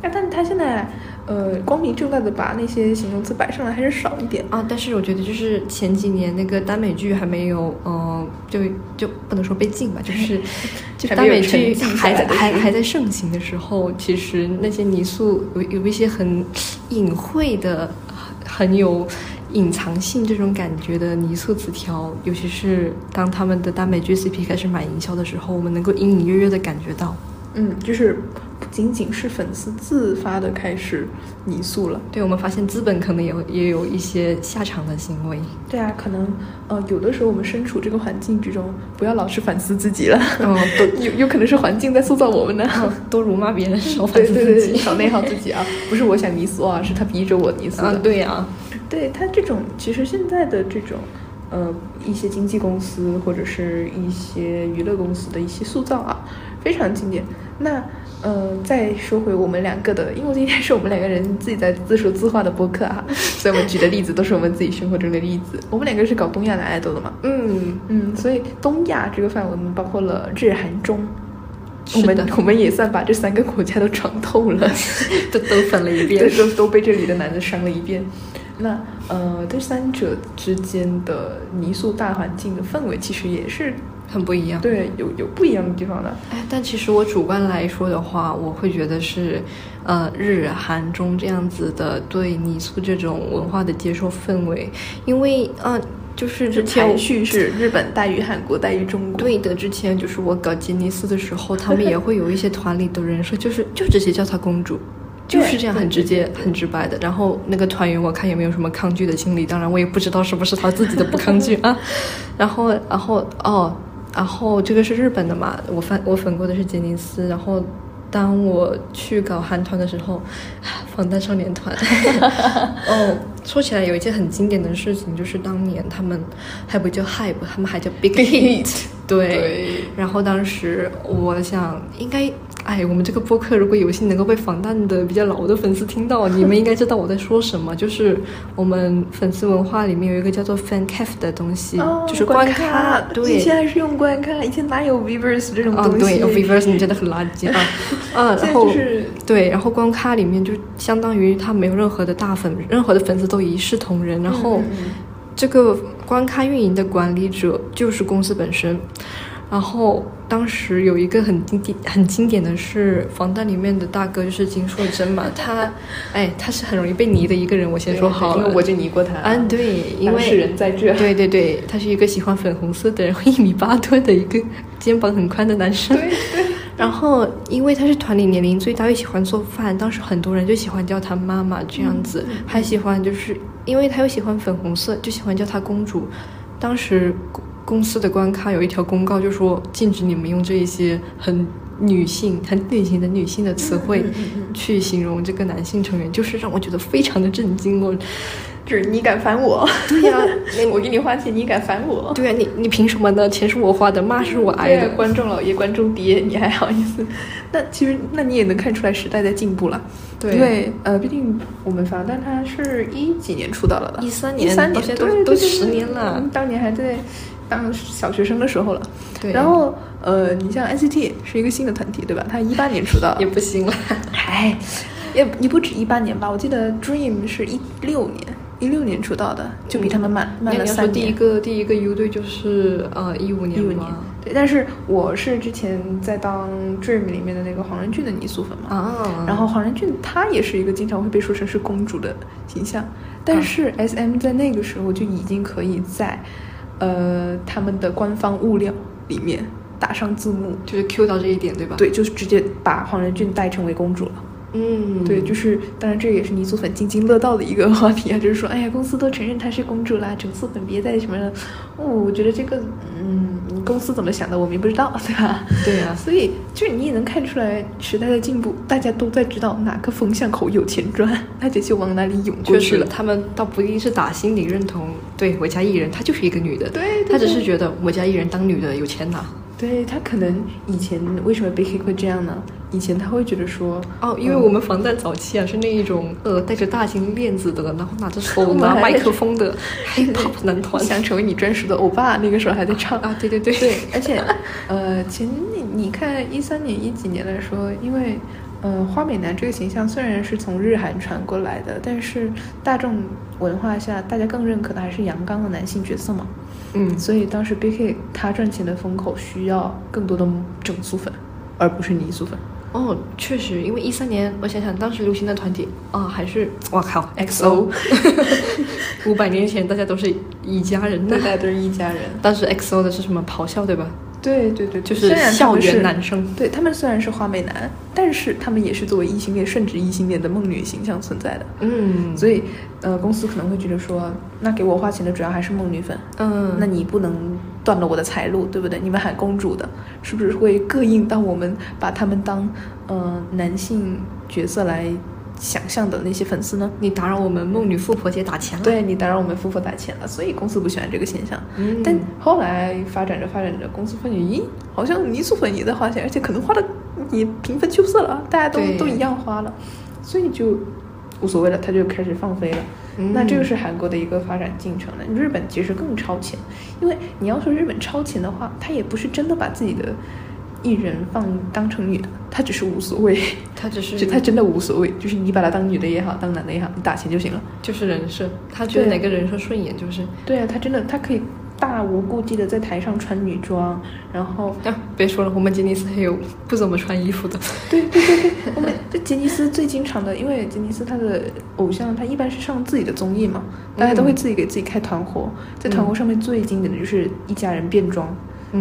啊，但他现在呃光明正大的把那些形容词摆上来还是少一点。啊，但是我觉得就是前几年那个耽美剧还没有，呃，就就不能说被禁吧，就是 就耽美剧还在还还在盛行的时候，其实那些泥塑有有一些很隐晦的、很有隐藏性这种感觉的泥塑词条，尤其是当他们的耽美剧 CP 开始买营销的时候，我们能够隐隐约约的感觉到。嗯，就是不仅仅是粉丝自发的开始泥塑了。对我们发现资本可能也有也有一些下场的行为。对啊，可能呃有的时候我们身处这个环境之中，不要老是反思自己了。嗯，都有有可能是环境在塑造我们呢。多辱骂别人，少反对对对对，思自己。少内耗自己啊！不是我想泥塑啊，是他逼着我泥塑的。啊，对呀、对他这种，其实现在的这种，呃，一些经纪公司或者是一些娱乐公司的一些塑造啊，非常经典。那，呃，再说回我们两个的，因为今天是我们两个人自己在自说自话的播客哈、所以我们举的例子都是我们自己生活中的例子。我们两个是搞东亚男爱豆的嘛，嗯，嗯，所以东亚这个范围我们包括了日韩中。我们我们也算把这三个国家都闯透了，都都粉了一遍。都都被这里的男的伤了一遍。那呃，这三者之间的泥塑大环境的氛围其实也是很不一样。对，有有不一样的地方的。哎，但其实我主观来说的话，我会觉得是，呃，日韩中这样子的对泥塑这种文化的接受氛围，因为呃，就是之前排序是 日本大于韩国大于中国。对的，之前就是我搞吉尼斯的时候，他们也会有一些团里的人说，就是就直接叫她公主。就是这样，很直接、很直白的。然后那个团员，我看也没有什么抗拒的心理。当然，我也不知道是不是他自己的不抗拒啊。然后，然后，哦，然后这个是日本的嘛？我翻我粉过的是杰尼斯。然后，当我去搞韩团的时候，防弹少年团。哦，说起来有一件很经典的事情，就是当年他们还不叫 Hype，他们还叫 Big Hit。对。然后当时我想，应该。哎，我们这个播客如果有幸能够被防弹的比较老的粉丝听到，你们应该知道我在说什么。就是我们粉丝文化里面有一个叫做 fan cafe 的东西，就是关卡。对，以前还是用关卡，以前哪有 Viverse 这种东西？对，Viverse 你真的很垃圾啊！啊，然后对，然后关卡里面就相当于他没有任何的大粉，任何的粉丝都一视同仁。然后这个观咖运营的管理者就是公司本身。然后当时有一个很经典、很经典的是防弹里面的大哥，就是金硕珍嘛。他，哎，他是很容易被泥的一个人。我先说好了，因为我就泥过他。啊，对，因为人在这。对对对，他是一个喜欢粉红色的，然后一米八多的一个肩膀很宽的男生。对对。然后因为他是团里年龄最大，又喜欢做饭，当时很多人就喜欢叫他妈妈这样子，还喜欢就是因为他又喜欢粉红色，就喜欢叫他公主。当时。公司的官咖有一条公告，就说禁止你们用这一些很女性、很典型的女性的词汇去形容这个男性成员，就是让我觉得非常的震惊。我就是你敢烦我？对呀，我给你花钱，你敢烦我？对呀，你你凭什么呢？钱是我花的，骂是我挨的。观众老爷、观众爹，你还好意思？那其实，那你也能看出来时代在进步了。对，因为呃，毕竟我们防弹他是一几年出道了的，一三年，一三年，都都十年了，当年还在。当小学生的时候了，对。然后，呃，你像 NCT 是一个新的团体，对吧？他一八年出道，也不新了。哎，也你不止一八年吧？我记得 Dream 是一六年，一六年出道的，就比他们慢慢了三年。第一个第一个 U 队就是呃一五年，一五年。对，但是我是之前在当 Dream 里面的那个黄仁俊的泥塑粉嘛。啊。然后黄仁俊他也是一个经常会被说成是公主的形象，但是 SM 在那个时候就已经可以在。呃，他们的官方物料里面打上字幕，就是 Q 到这一点，对吧？对，就是直接把黄仁俊带成为公主了。嗯，对，就是当然这也是泥塑粉津津乐道的一个话题啊，就是说，哎呀，公司都承认她是公主啦，整塑粉别再什么了。哦，我觉得这个，嗯，公司怎么想的，我们也不知道，对吧？对啊，所以就是你也能看出来时代的进步，大家都在知道哪个风向口有钱赚，大家就往哪里涌过去了。他们倒不一定是打心里认同，对我家艺人，她就是一个女的，对，她只是觉得我家艺人当女的有钱拿。对他可能以前为什么 Big Hit 会这样呢？以前他会觉得说，哦，因为我们防弹早期啊是那一种呃带着大金链子的，然后拿着手 拿麦克风的 Hip Hop 男团，想成为你专属的欧巴，那个时候还在唱啊，对对对对，而且呃前你你看一三年一几年来说，因为呃花美男这个形象虽然是从日韩传过来的，但是大众文化下大家更认可的还是阳刚的男性角色嘛。嗯，所以当时 B K 他赚钱的风口需要更多的整塑粉，而不是泥塑粉。哦，确实，因为一三年，我想想，当时流行的团体啊，还是我靠，X O。五百年前，大家都是一家人，大家都是一家人。当时 X O 的是什么？咆哮，对吧？对对对，就是校园男生。对他们虽然是花美男，但是他们也是作为异性恋，甚至异性恋的梦女形象存在的。嗯，所以呃，公司可能会觉得说，那给我花钱的主要还是梦女粉。嗯，那你不能断了我的财路，对不对？你们喊公主的，是不是会膈应到我们，把他们当呃男性角色来？想象的那些粉丝呢？你打扰我们梦女富婆姐打钱了。对你打扰我们富婆打钱了，所以公司不喜欢这个现象。嗯，但后来发展着发展着，公司发现，咦，好像泥塑粉也在花钱，而且可能花的也平分秋色了，大家都都一样花了，所以就无所谓了，他就开始放飞了。那这个是韩国的一个发展进程了。日本其实更超前，因为你要说日本超前的话，他也不是真的把自己的。艺人放当成女的，他只是无所谓，他只是 就他真的无所谓，就是你把他当女的也好，当男的也好，你打钱就行了。就是人设，他觉得哪个人设顺眼就是。对啊，他真的他可以大无顾忌的在台上穿女装，然后啊，别说了，我们杰尼斯还有不怎么穿衣服的。对对对对，我们这杰尼斯最经常的，因为杰尼斯他的偶像他一般是上自己的综艺嘛，大家都会自己给自己开团伙，在团伙上面最经典的就是一家人变装。嗯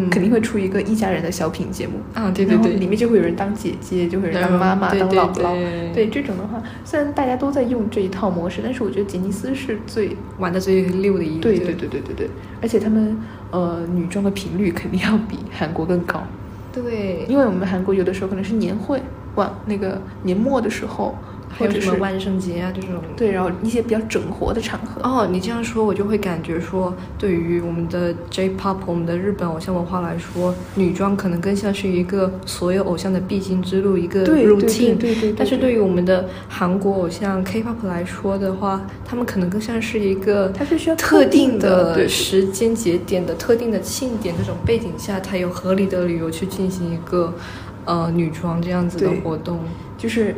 肯定会出一个一家人的小品节目。啊对对对。里面就会有人当姐姐，就会有人当妈妈、当姥姥，对。对这种的话，虽然大家都在用这一套模式，但是我觉得杰尼斯是最玩的最溜的一个。对。对对对对对，而且他们呃女装的频率肯定要比韩国更高，对，因为我们韩国有的时候可能是年会，晚那个年末的时候，还有什么万圣节啊这种。对，然后一些比较整活的场合，哦，你这样说，我就会感觉说，对于我们的 J-pop，我们的日本偶像文化来说，女装可能更像是一个所有偶像的必经之路，一个对对 routine。对对对对但是对于我们的韩国偶像 K-pop 来说的话，他们可能更像是一个它是需要特定的时间节点的特定的庆典这种背景下，才有合理的理由去进行一个呃女装这样子的活动。就是，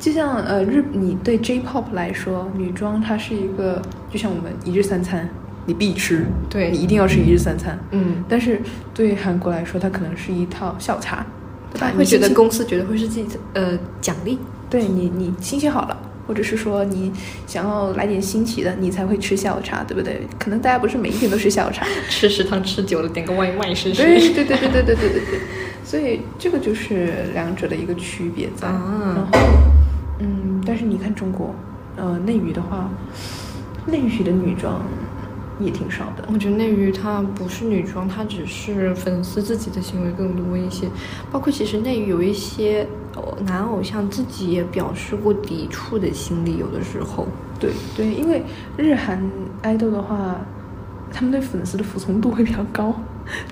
就像呃日你对 J-pop 来说，女装它是一个，就像我们一日三餐，你必吃，对你一定要吃一日三餐。嗯，但是对韩国来说，它可能是一套下午茶，对吧？他会觉得公司觉得会是自己的呃奖励。对你你心情好了。或者是说你想要来点新奇的，你才会吃下午茶，对不对？可能大家不是每一天都吃下午茶，吃食堂吃久了，点个外卖试试。对对对对对对对对对，所以这个就是两者的一个区别在。啊然后，嗯，但是你看中国，呃，内娱的话，内娱的女装也挺少的。我觉得内娱它不是女装，它只是粉丝自己的行为更多一些。包括其实内娱有一些哦男偶像自己也表示过抵触的心理，有的时候。对对，因为日韩爱豆的话，他们对粉丝的服从度会比较高，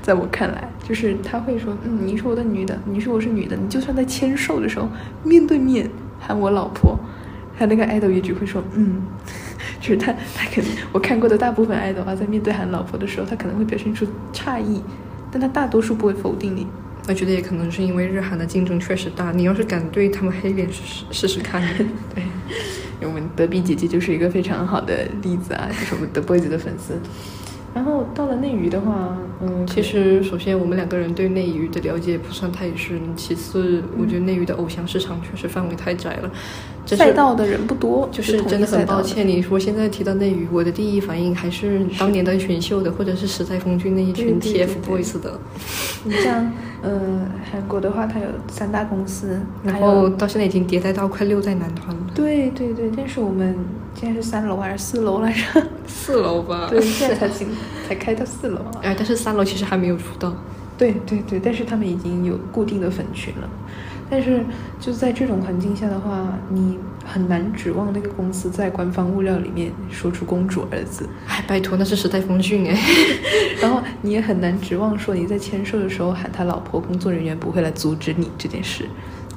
在我看来，就是他会说，嗯，你是我的女的，你说我是女的，你就算在签售的时候面对面喊我老婆，他那个爱豆也只会说，嗯，就是他他可能我看过的大部分爱豆啊，在面对喊老婆的时候，他可能会表现出诧异，但他大多数不会否定你。我觉得也可能是因为日韩的竞争确实大，你要是敢对他们黑脸试试试试看。对，我们德比姐姐就是一个非常好的例子啊，就是我们德 boys 的粉丝。然后到了内娱的话，嗯，其实，首先我们两个人对内娱的了解不算太深，其次，我觉得内娱的偶像市场确实范围太窄了，赛道的人不多，就是真的很抱歉，你说现在提到内娱，我的第一反应还是当年的选秀的，或者是时代峰峻那一群 TFBOYS 的，你像呃韩国的话，它有三大公司，然后到现在已经迭代到快六代男团了，对对对，但是我们现在是三楼还是四楼来着？四楼吧？对，现在才进才开到四楼啊。哎，但是三楼其实还没有出道。对对对，但是他们已经有固定的粉群了。但是就在这种环境下的话，你很难指望那个公司在官方物料里面说出“公主”二字，哎，拜托，那是时代峰峻哎。然后你也很难指望说你在签售的时候喊他老婆，工作人员不会来阻止你这件事，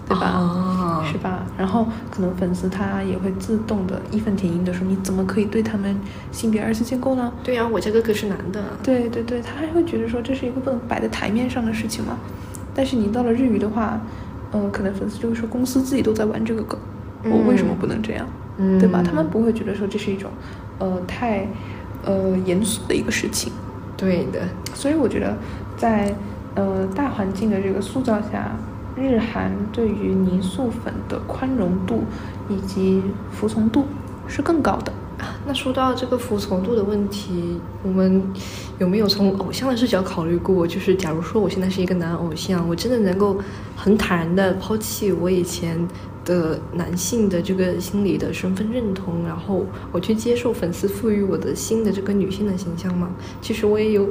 对吧？啊是吧？然后可能粉丝他也会自动的义愤填膺的说：“你怎么可以对他们性别二次建构呢？”对呀、我家哥哥是男的。对对对，他还会觉得说这是一个不能摆在台面上的事情嘛。但是你到了日语的话，嗯、可能粉丝就会说公司自己都在玩这个梗，我为什么不能这样？嗯对吧？他们不会觉得说这是一种呃太呃严肃的一个事情。对的，所以我觉得在呃大环境的这个塑造下，日韩对于泥塑粉的宽容度以及服从度是更高的。那说到这个服从度的问题，我们有没有从偶像的视角考虑过？就是假如说我现在是一个男偶像，我真的能够很坦然的抛弃我以前的男性的这个心理的身份认同，然后我去接受粉丝赋予我的新的这个女性的形象吗？其实我也有。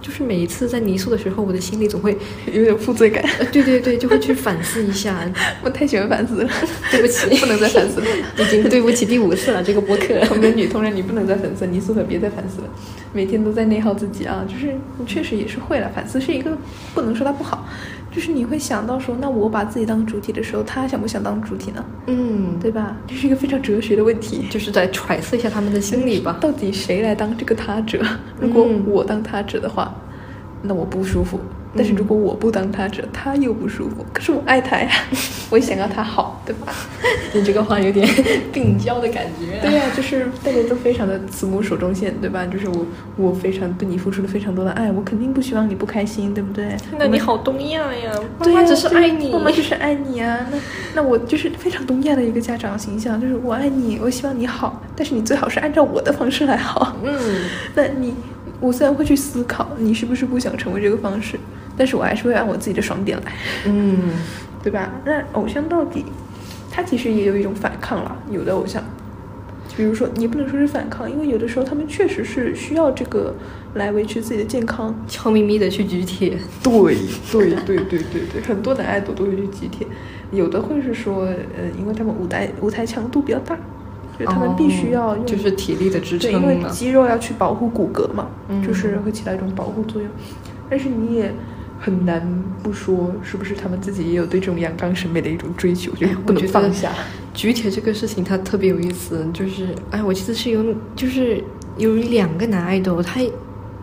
就是每一次在泥塑的时候，我的心里总会，有点负罪感，呃，对对对，就会去反思一下。我太喜欢反思了，对不起，不能再反思了。已经对不起第五次了，这个播客。我们的女同仁，你不能再反思，泥塑可别再反思了，每天都在内耗自己啊！就是你确实也是会了，反思是一个不能说它不好，就是你会想到说，那我把自己当主体的时候，他想不想当主体呢？嗯，对吧？这是一个非常哲学的问题。就是在揣测一下他们的心理吧。到底谁来当这个他者？如果嗯我当他者的话，那我不舒服。但是如果我不当他者，他又不舒服。可是我爱他呀，我也想要他好，对吧？你这个话有点 病娇的感觉。对呀，就是大家都非常的慈母手中线，对吧？就是我，我非常对你付出了非常多的爱，我肯定不希望你不开心，对不对？那你好东亚呀，妈妈只是爱你，妈妈只是爱你啊。那那我就是非常东亚的一个家长形象，就是我爱你，我希望你好，但是你最好是按照我的方式来好。嗯，那你，我虽然会去思考你是不是不想成为这个方式。但是我还是会按我自己的爽点来，嗯，对吧？那偶像到底，他其实也有一种反抗了。有的偶像，比如说你不能说是反抗，因为有的时候他们确实是需要这个来维持自己的健康，悄咪咪的去举铁。对对对对对对，很多男爱豆都会去举铁，有的会是说，呃，因为他们舞台舞台强度比较大，就他们必须要用，就是体力的支撑因为肌肉要去保护骨骼嘛，就是会起到一种保护作用。但是你也。很难不说，是不是他们自己也有对这种阳刚审美的一种追求，就不能放下。举铁这个事情，它特别有意思，就是哎，我记得是有，就是有两个男爱豆，他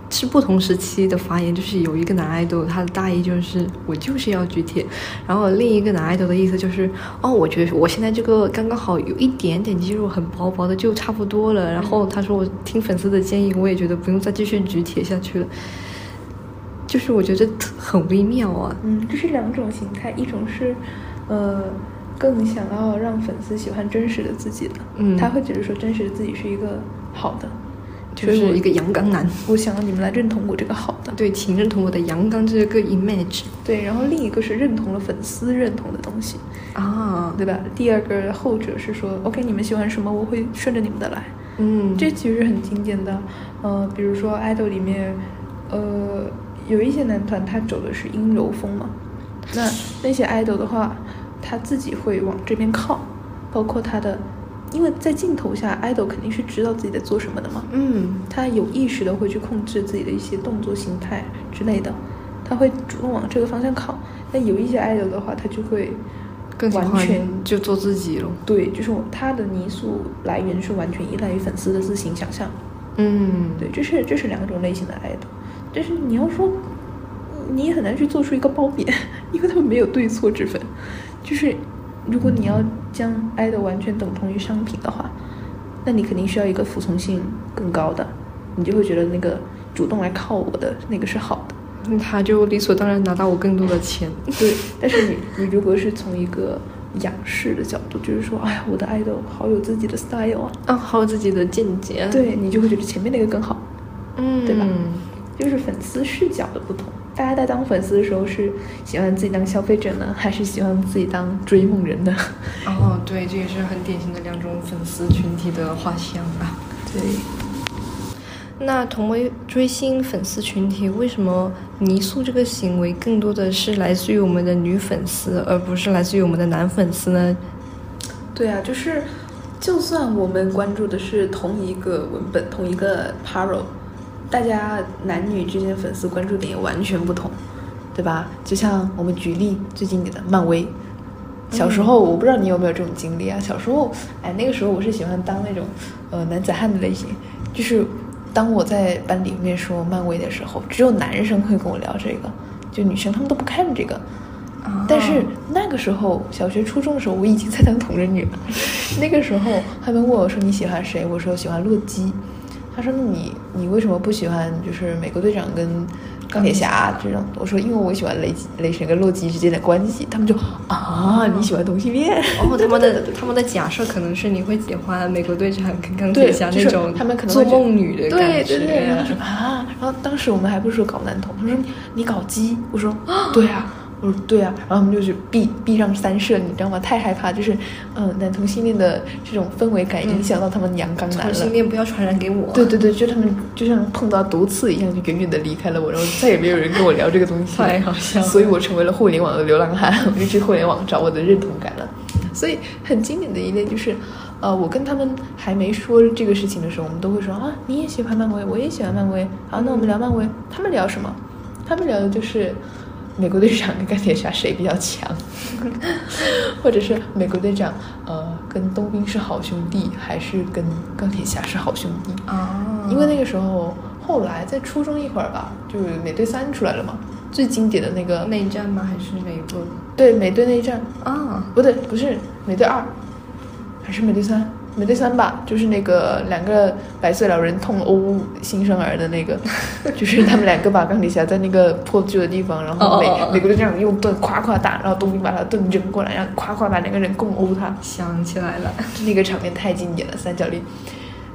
是不同时期的发言，就是有一个男爱豆，他的大意就是我就是要举铁，然后另一个男爱豆的意思就是哦，我觉得我现在这个刚刚好有一点点肌肉，很薄薄的就差不多了。然后他说我听粉丝的建议，我也觉得不用再继续举铁下去了。就是我觉得很微妙啊，嗯，这是两种形态，一种是，呃，更想要让粉丝喜欢真实的自己的，嗯，他会觉得说真实的自己是一个好的，就是一个阳刚男，我想要你们来认同我这个好的，对，请认同我的阳刚这个 image，对，然后另一个是认同了粉丝认同的东西啊，对吧？第二个后者是说，OK，你们喜欢什么，我会顺着你们的来，嗯，这其实很经典的，呃，比如说 idol 里面，呃。有一些男团他走的是阴柔风嘛，那 那些 idol 的话，他自己会往这边靠，包括他的，因为在镜头下，idol 肯定是知道自己在做什么的嘛，嗯，他有意识的会去控制自己的一些动作形态之类的，他会主动往这个方向靠。但有一些 idol 的话，他就会更完全就做自己了。对，就是他的泥塑来源是完全依赖于粉丝的自行想象。嗯，对，这是这是两种类型的 idol。但是你要说，你也很难去做出一个褒贬，因为他们没有对错之分。就是如果你要将 idol 完全等同于商品的话，那你肯定需要一个服从性更高的，你就会觉得那个主动来靠我的那个是好的，那他就理所当然拿到我更多的钱。对，但是你你如果是从一个仰视的角度，就是说，哎呀，我的 idol 好有自己的 style 啊，啊，好有自己的见解，对你就会觉得前面那个更好，嗯，对吧？就是粉丝视角的不同，大家在当粉丝的时候是喜欢自己当消费者呢，还是喜欢自己当追梦人呢？哦，对，这也是很典型的两种粉丝群体的画像吧。对。那同为追星粉丝群体，为什么泥塑这个行为更多的是来自于我们的女粉丝，而不是来自于我们的男粉丝呢？对啊，就是就算我们关注的是同一个文本，同一个 paro。大家男女之间粉丝关注点也完全不同，对吧？就像我们举例最经典的漫威，小时候我不知道你有没有这种经历啊？小时候，哎，那个时候我是喜欢当那种呃男子汉的类型，就是当我在班里面说漫威的时候，只有男生会跟我聊这个，就女生他们都不看这个。但是那个时候小学初中的时候，我已经在当同人女了。那个时候他们问我说你喜欢谁？我说喜欢洛基。他说：“那你你为什么不喜欢就是美国队长跟钢铁侠这种？”我说：“因为我喜欢雷雷神跟洛基之间的关系。”他们就啊，你喜欢同性恋？哦，他们的他们的假设可能是你会喜欢美国队长跟钢铁侠那种他们可能做梦女的感觉。对对对，然后说啊，然后当时我们还不是说搞男同，他说你搞基，我说 对啊。我说对啊，然后他们就是避避让三舍，你知道吗？太害怕，就是嗯，男同性恋的这种氛围感影响到他们阳刚男了。同性恋不要传染给我。对对对，就他们就像碰到毒刺一样，就远远的离开了我，然后再也没有人跟我聊这个东西。太好笑了。所以我成为了互联网的流浪汉，我就去互联网找我的认同感了。所以很经典的一类就是，呃，我跟他们还没说这个事情的时候，我们都会说啊，你也喜欢漫威，我也喜欢漫威，好，那我们聊漫威。他们聊什么？他们聊的就是。美国队长跟钢铁侠谁比较强？或者是美国队长呃跟冬兵是好兄弟，还是跟钢铁侠是好兄弟？啊，因为那个时候后来在初中一会儿吧，就美队三出来了嘛，最经典的那个内战吗？还是美国？对美队内战啊，不对，不是美队二，还是美队三？美队三吧，就是那个两个百岁老人痛殴新生儿的那个，就是他们两个把钢铁侠在那个破旧的地方，然后美美国队长用盾夸夸打，然后冬兵把他盾扔过来，然后夸夸把两个人共殴他，想起来了，那个场面太经典了，三角恋。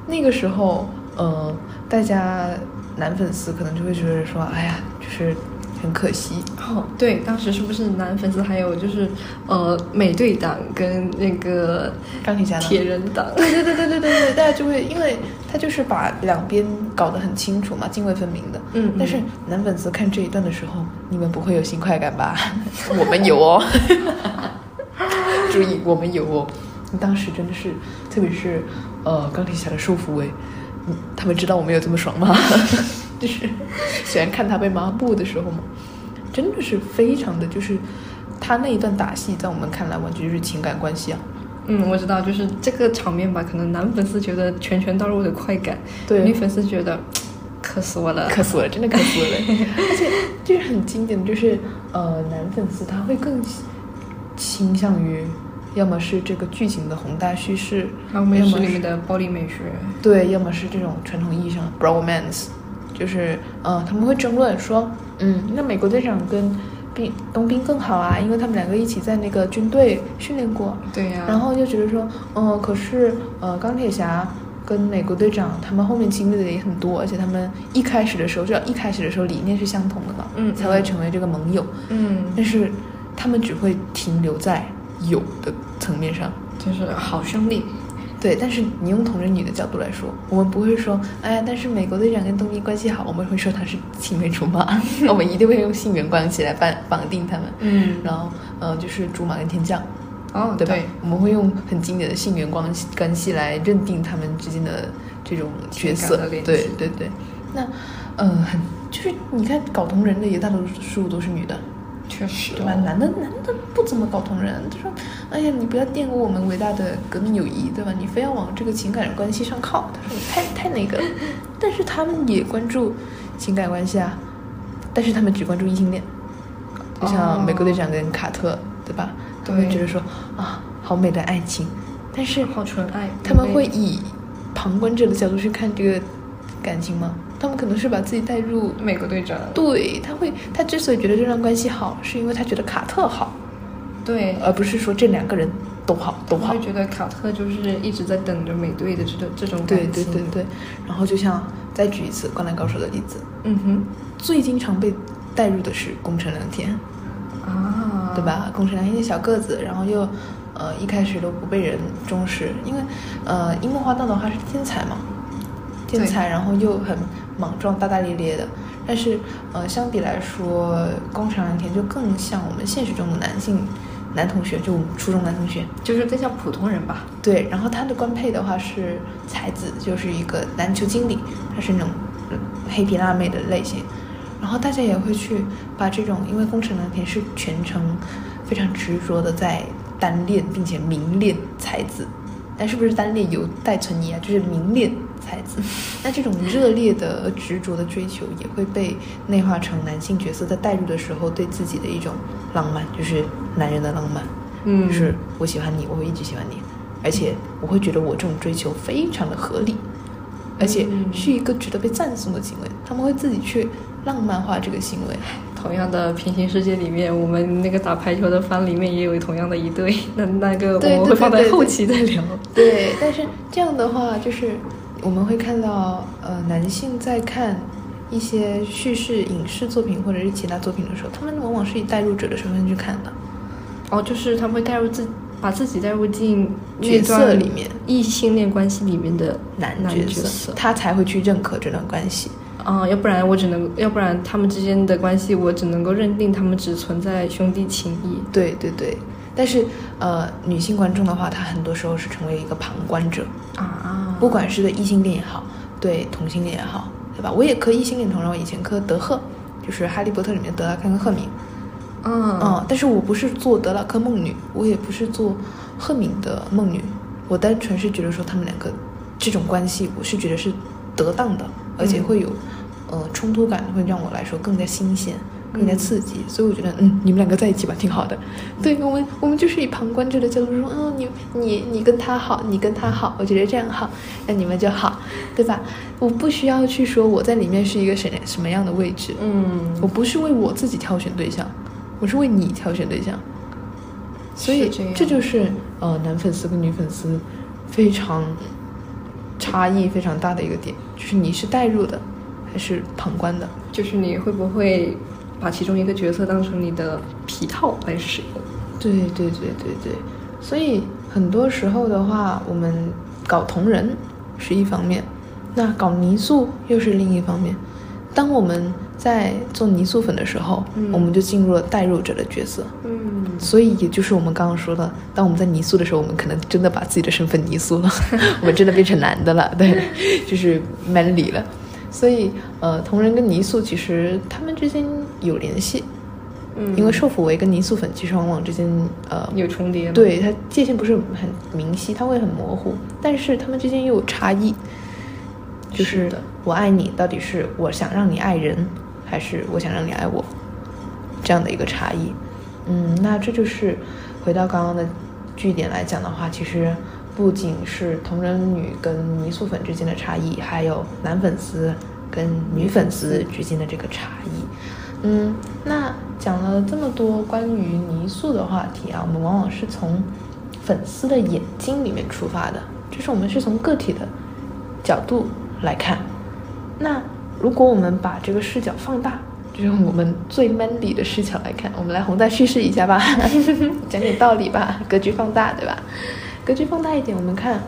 那个时候，呃，大家男粉丝可能就会觉得说，哎呀，就是很可惜，哦，对，当时是不是男粉丝还有就是呃美队党跟那个钢铁侠铁人党？对对对对对对对，大家就会因为他就是把两边搞得很清楚嘛，泾渭分明的。嗯嗯但是男粉丝看这一段的时候，你们不会有新快感吧？我们有哦，注意，我们有哦。当时真的是，特别是呃钢铁侠的束缚位，嗯，他们知道我们有这么爽吗？就 是喜欢看他被抹布的时候嘛，真的是非常的就是。他那一段打戏，在我们看来完全就是情感关系啊！嗯，我知道，就是这个场面吧，可能男粉丝觉得拳拳到肉的快感，对女粉丝觉得磕死我了，磕死我了，真的磕死我了。而且就是很经典的，就是呃，男粉丝他会更倾向于，要么是这个剧情的宏大叙事，要么是食里面的暴力美学。对，要么是这种传统意义上的 bromance，就是呃，他们会争论说，嗯，那美国队长跟兵冬兵更好啊，因为他们两个一起在那个军队训练过。对呀、然后就觉得说，嗯、可是呃，钢铁侠跟美国队长他们后面经历的也很多，而且他们一开始的时候，就要一开始的时候理念是相同的嘛，嗯才会成为这个盟友。嗯，但是他们只会停留在有的层面上。就是好兄弟。对，但是你用同人女的角度来说，我们不会说，哎呀，但是美国队长跟冬兵关系好，我们会说他是青梅竹马，我们一定会用性缘关系来绑绑定他们。嗯然后，呃，就是竹马跟天降，哦，对吧？我们会用很经典的性缘关系关系来认定他们之间的这种角色对对对，那呃，很就是你看搞同人的也大多数都是女的，确实、对吧？男的男的不怎么搞同人，他说：“哎呀，你不要玷污我们伟大的革命友谊，对吧？你非要往这个情感关系上靠。”他说：“你太太那个了。”但是他们也关注情感关系啊，但是他们只关注异性恋，就像美国队长跟卡特，对吧？他们觉得说啊，好美的爱情，但是好纯爱。他们会以旁观者的角度去看这个感情吗？他们可能是把自己带入美国队长。对，他会，他之所以觉得这段关系好，是因为他觉得卡特好，对，而不是说这两个人都好都好。觉得卡特就是一直在等着美队的这种这种感情。对对对对，然后就像再举一次《灌篮高手》的例子，嗯哼，最经常被带入的是宫城良田，啊，对？吧？宫城良田的小个子，然后又呃一开始都不被人重视，因为呃樱木花道的话是天才嘛，天才，然后又很莽撞、大大咧咧的。但是呃相比来说，宫城良田就更像我们现实中的男性男同学，就我们初中男同学。就是更像普通人吧。对，然后他的官配的话是才子，就是一个篮球经理，他是那种嗯黑皮辣妹的类型。然后大家也会去把这种，因为宫城良田是全程非常执着的在单恋，并且明恋才子，但是不是单恋有待存疑啊？就是明恋才子。那这种热烈的执着的追求，也会被内化成男性角色在代入的时候对自己的一种浪漫，就是男人的浪漫。嗯就是我喜欢你，我会一直喜欢你，而且我会觉得我这种追求非常的合理，而且嗯是一个值得被赞颂的行为。他们会自己去浪漫化这个行为。同样的平行世界里面，我们那个打排球的番里面也有同样的一对，那那个我们会放在后期再聊。对，但是这样的话，就是我们会看到，呃，男性在看一些叙事影视作品或者是其他作品的时候，他们往往是以代入者的身份去看的。哦，就是他们会带入自把自己带入进那角色段里面异性恋关系里面的男男角色，他才会去认可这段关系。啊、要不然我只能，要不然他们之间的关系，我只能够认定他们只存在兄弟情谊。对对对，但是呃，女性观众的话，她很多时候是成为一个旁观者，啊不管是对异性恋也好，对同性恋也好，对吧？我也磕异性恋同人，我以前磕德赫，就是《哈利波特》里面德拉克跟赫敏，嗯嗯，但是我不是做德拉克梦女，我也不是做赫敏的梦女，我单纯是觉得说他们两个这种关系，我是觉得是得当的，而且会有呃冲突感会让我来说更加新鲜。更加刺激，所以我觉得，嗯，你们两个在一起吧，挺好的。对我们，我们就是以旁观者的角度说，嗯，你你你跟他好，你跟他好，我觉得这样好，那你们就好，对吧？我不需要去说我在里面是一个什什么样的位置，嗯，我不是为我自己挑选对象，我是为你挑选对象。所以这就是呃男粉丝跟女粉丝非常差异非常大的一个点，就是你是代入的还是旁观的，就是你会不会。把其中一个角色当成你的皮套来使用，对对对对对，所以很多时候的话，我们搞同人是一方面，那搞泥塑又是另一方面。当我们在做泥塑粉的时候，我们就进入了代入者的角色，嗯，所以也就是我们刚刚说的，当我们在泥塑的时候，我们可能真的把自己的身份泥塑了，我们真的变成男的了，对，就是 manly 了。所以，呃，同人跟泥塑其实他们之间有联系，嗯，因为瘦腐维跟泥塑粉其实往往之间，呃，有重叠，对它界限不是很明晰，它会很模糊，但是他们之间又有差异，就是我爱你到底是我想让你爱人，还是我想让你爱我，这样的一个差异，嗯，那这就是回到刚刚的据点来讲的话，其实。不仅是同人女跟泥塑粉之间的差异，还有男粉丝跟女粉丝之间的这个差异。嗯，那讲了这么多关于泥塑的话题啊，我们往往是从粉丝的眼睛里面出发的，就是我们是从个体的角度来看。那如果我们把这个视角放大，就用我们最 manly 的视角来看，我们来宏大叙事一下吧，讲点道理吧，格局放大，对吧？格局放大一点，我们看，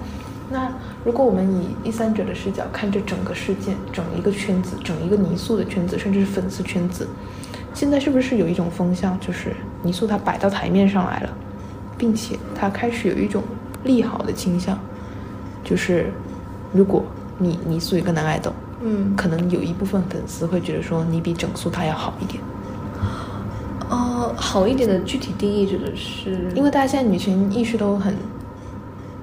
那如果我们以第三者的视角看这整个事件、整一个圈子、整一个泥塑的圈子，甚至是粉丝圈子，现在是不是有一种风向，就是泥塑它摆到台面上来了，并且它开始有一种利好的倾向，就是如果你泥塑一个男爱豆，嗯，可能有一部分粉丝会觉得说你比整塑他要好一点。呃，好一点的具体定义指的是，因为大家现在女权意识都很。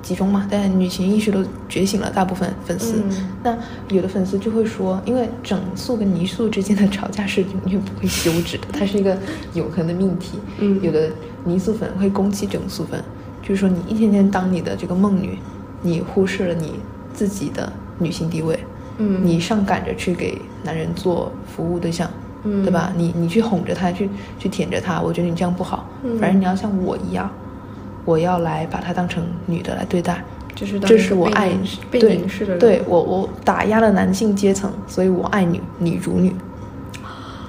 集中嘛，但女性意识都觉醒了，大部分粉丝。那有的粉丝就会说，因为整塑跟泥塑之间的吵架是永远不会休止的，它是一个永恒的命题。嗯，有的泥塑粉会攻击整塑粉，就是说你一天天当你的这个梦女，你忽视了你自己的女性地位。嗯，你上赶着去给男人做服务对象，嗯，对吧？你你去哄着他，去去舔着他，我觉得你这样不好。嗯，反正你要像我一样。我要来把她当成女的来对待，就是这是我爱对对我我打压了男性阶层，所以我爱女女如女。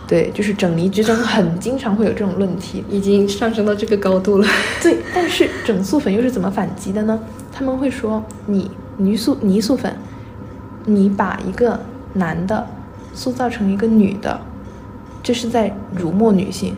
对，就是整泥之争很经常会有这种论题，已经上升到这个高度了。对，但是整塑粉又是怎么反击的呢？他们会说你泥塑泥塑粉，你把一个男的塑造成一个女的，这是在辱没女性。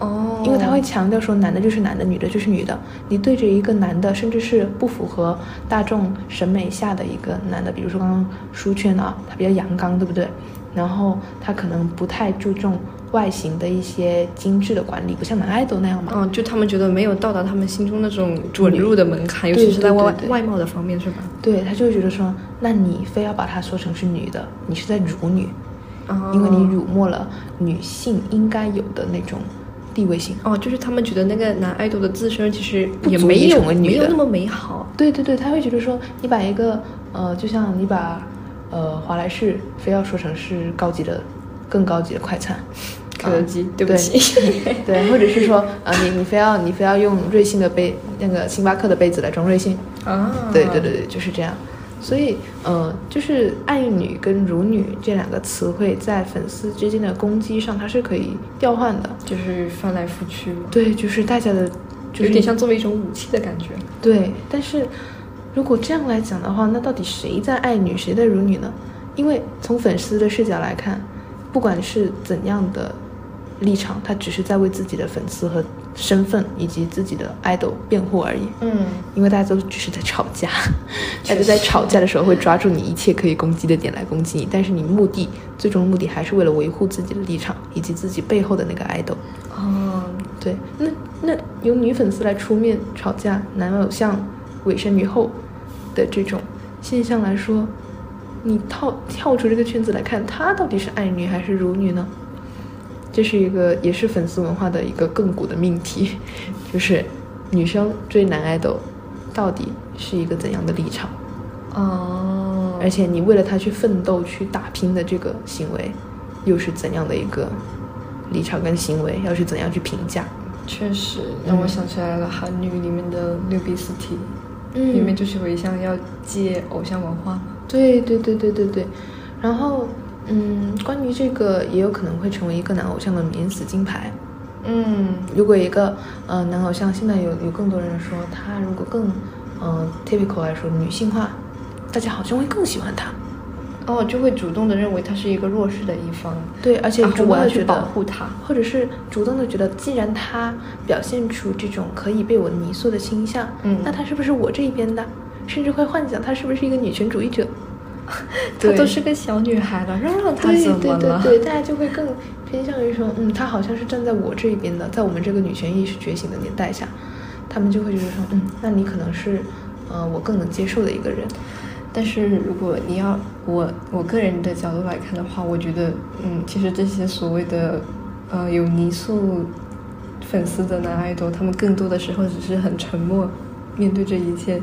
哦，因为他会强调说，男的就是男的，女的就是女的。你对着一个男的，甚至是不符合大众审美下的一个男的，比如说刚刚书圈啊，他比较阳刚，对不对？然后他可能不太注重外形的一些精致的管理，不像男爱豆那样嘛。嗯，就他们觉得没有到达他们心中那种准入的门槛，尤其是在外外貌的方面，是吧？对他就会觉得说，那你非要把他说成是女的，你是在辱女，哦，因为你辱没了女性应该有的那种。地位性哦，就是他们觉得那个男爱豆的自身其实也没有没有那么美好。对对对，他会觉得说，你把一个呃，就像你把呃华莱士非要说成是高级的、更高级的快餐，肯德基，对不起，对，或者是说啊，你你非要你非要用瑞幸的杯，那个星巴克的杯子来装瑞幸啊？对对对对，就是这样。所以，呃，就是“爱女”跟“辱女”这两个词汇在粉丝之间的攻击上，它是可以调换的，就是翻来覆去。对，就是大家的，就有点像作为一种武器的感觉。对，但是如果这样来讲的话，那到底谁在爱女，谁在辱女呢？因为从粉丝的视角来看，不管是怎样的。立场，他只是在为自己的粉丝和身份以及自己的爱豆辩护而已。嗯，因为大家都只是在吵架，大家在吵架的时候会抓住你一切可以攻击的点来攻击你，但是你目的最终的目的还是为了维护自己的立场以及自己背后的那个爱豆。哦，对，那那由女粉丝来出面吵架，男偶像委身女后的这种现象来说，你跳跳出这个圈子来看，他到底是爱女还是辱女呢？这是一个也是粉丝文化的一个亘古的命题，就是女生追男爱豆到底是一个怎样的立场？哦，而且你为了他去奋斗、去打拼的这个行为，又是怎样的一个立场跟行为？要去怎样去评价？确实让我想起来了，韩女里面的六必四体，嗯里面就是有一项要借偶像文化嘛。对对对对对对，然后嗯，关于这个也有可能会成为一个男偶像的免死金牌。嗯，如果一个呃男偶像，现在有有更多人说他如果更呃 typical 来说女性化，大家好像会更喜欢他。哦，就会主动的认为他是一个弱势的一方，对，而且主动的去保护他。或者是主动的觉得，既然他表现出这种可以被我泥塑的倾向，嗯那他是不是我这一边的？甚至会幻想他是不是一个女权主义者？她都是个小女孩了，让让她对怎么了？对对对，大家就会更偏向于说，嗯，她好像是站在我这一边的，在我们这个女权意识觉醒的年代下，他们就会觉得说，嗯，那你可能是，呃，我更能接受的一个人。但是如果你要我我个人的角度来看的话，我觉得，嗯，其实这些所谓的，呃，有泥塑粉丝的男爱豆，他们更多的时候只是很沉默面对这一切。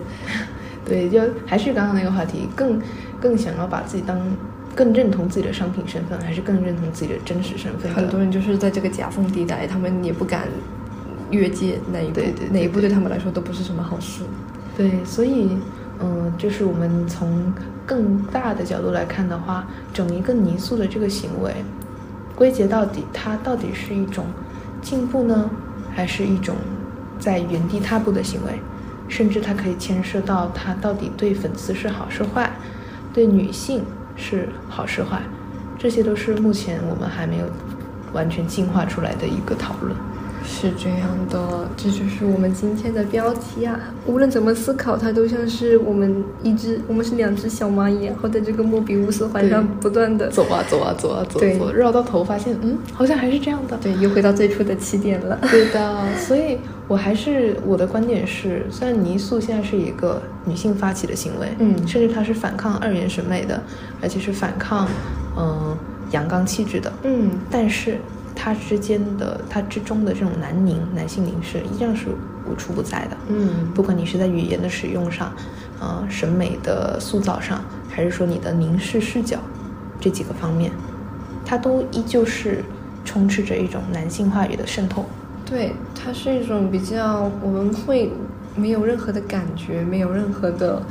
对，就还是刚刚那个话题，更更想要把自己当更认同自己的商品身份，还是更认同自己的真实身份？很多人就是在这个夹缝地带，他们也不敢越界那一步，对对对哪一步对他们来说都不是什么好事。对，所以，嗯、就是我们从更大的角度来看的话，整一个泥塑的这个行为，归结到底，它到底是一种进步呢，还是一种在原地踏步的行为？甚至它可以牵涉到它到底对粉丝是好是坏，对女性是好是坏，这些都是目前我们还没有完全进化出来的一个讨论。是这样的，这就是我们今天的标题啊！无论怎么思考，它都像是我们一只，我们是两只小蚂蚁，然后在这个莫比乌斯环上不断的走啊走啊走啊走对走，绕到头发现，嗯，好像还是这样的。对，又回到最初的起点了。对的，所以我还是我的观点是，虽然泥塑现在是一个女性发起的行为，嗯甚至它是反抗二元审美的，而且是反抗嗯、阳刚气质的，嗯但是它之间的它之中的这种男凝男性凝视依然是无处不在的，嗯不管你是在语言的使用上，呃，审美的塑造上，还是说你的凝视视角这几个方面，它都依旧是充斥着一种男性话语的渗透。对，它是一种比较，我们会没有任何的感觉，没有任何的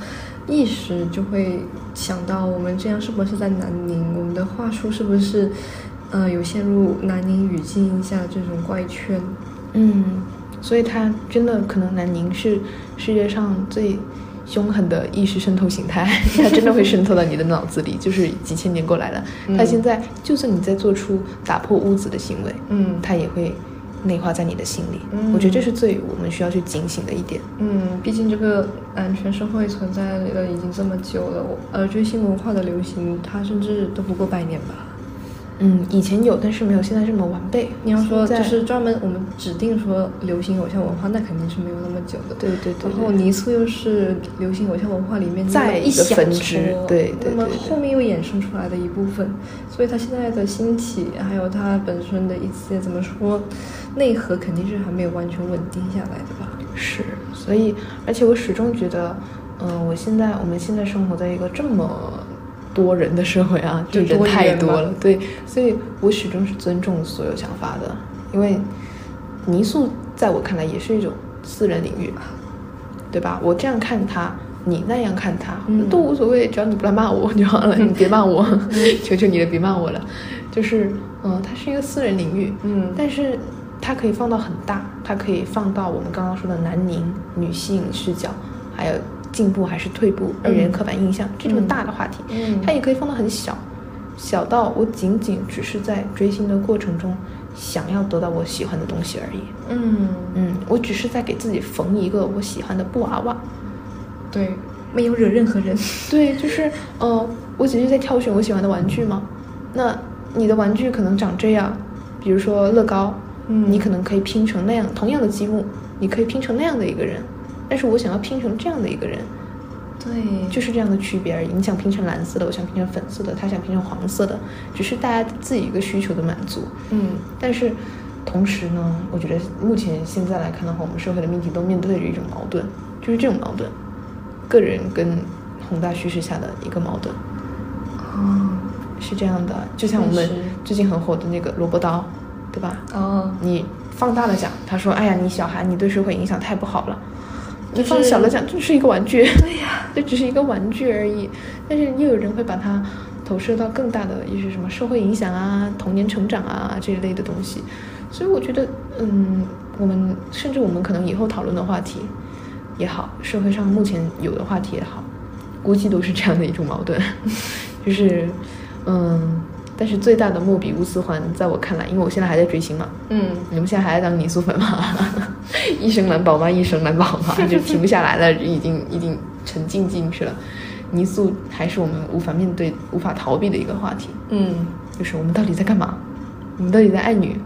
意识，就会想到我们这样是不是在南宁？我们的话术是不是，呃，有陷入南宁语境下这种怪圈？嗯，所以他真的可能南宁是世界上最凶狠的意识渗透形态，它真的会渗透到你的脑子里，就是几千年过来了。它嗯现在就算你在做出打破屋子的行为，嗯它也会内化在你的心里。嗯我觉得这是最我们需要去警醒的一点。嗯，毕竟这个男权社会存在了已经这么久了，而追星文化的流行，它甚至都不过百年吧。嗯，以前有，但是没有现在这么完备。你要说就是专门我们指定说流行偶像文化，那肯定是没有那么久的。对对对然后对泥塑又是流行偶像文化里面再一个分支撮对对那么后面又衍生出来的一部分，所以它现在的兴起，还有它本身的一些怎么说，内核肯定是还没有完全稳定下来的吧。是，所以而且我始终觉得，嗯、我现在我们现在生活在一个这么多人的社会啊，就人太多了，对，所以我始终是尊重所有想法的，因为泥塑在我看来也是一种私人领域嘛，对吧？我这样看它。你那样看它、嗯都无所谓，只要你不来骂我就好了，你别骂我，求求你了，别骂我了。就是，嗯、它是一个私人领域，嗯但是它可以放到很大，它可以放到我们刚刚说的南宁女性视角，还有进步还是退步、二元刻板印象这种大的话题，嗯它也可以放到很小，小到我仅仅只是在追星的过程中想要得到我喜欢的东西而已。嗯，嗯，我只是在给自己缝一个我喜欢的布娃娃。对，没有惹任何人。对，就是，呃，我只是在挑选我喜欢的玩具吗？那你的玩具可能长这样，比如说乐高，嗯你可能可以拼成那样同样的积木，你可以拼成那样的一个人，但是我想要拼成这样的一个人，对，就是这样的区别而已。你想拼成蓝色的，我想拼成粉色的，他想拼成黄色的，只是大家自己一个需求的满足。嗯，但是同时呢，我觉得目前现在来看的话，我们社会的命题都面对着一种矛盾，就是这种矛盾，个人跟宏大叙事下的一个矛盾。哦，是这样的，就像我们最近很火的那个萝卜刀，对吧？哦，你放大了讲，他说：“哎呀，你小孩，你对社会影响太不好了。”你就是放小了讲，就是一个玩具，对呀 这只是一个玩具而已。但是又有人会把它投射到更大的一些什么社会影响啊、童年成长啊这一类的东西。所以我觉得，嗯，我们甚至我们可能以后讨论的话题也好，社会上目前有的话题也好，估计都是这样的一种矛盾，就是，嗯，但是最大的莫比乌斯环，在我看来，因为我现在还在追星嘛，嗯，你们现在还在当泥塑粉吗？一生难保吗？一生难保吗？就停不下来了，已经已经沉浸进去了。泥塑还是我们无法面对、无法逃避的一个话题。嗯，就是我们到底在干嘛？我们到底在爱女，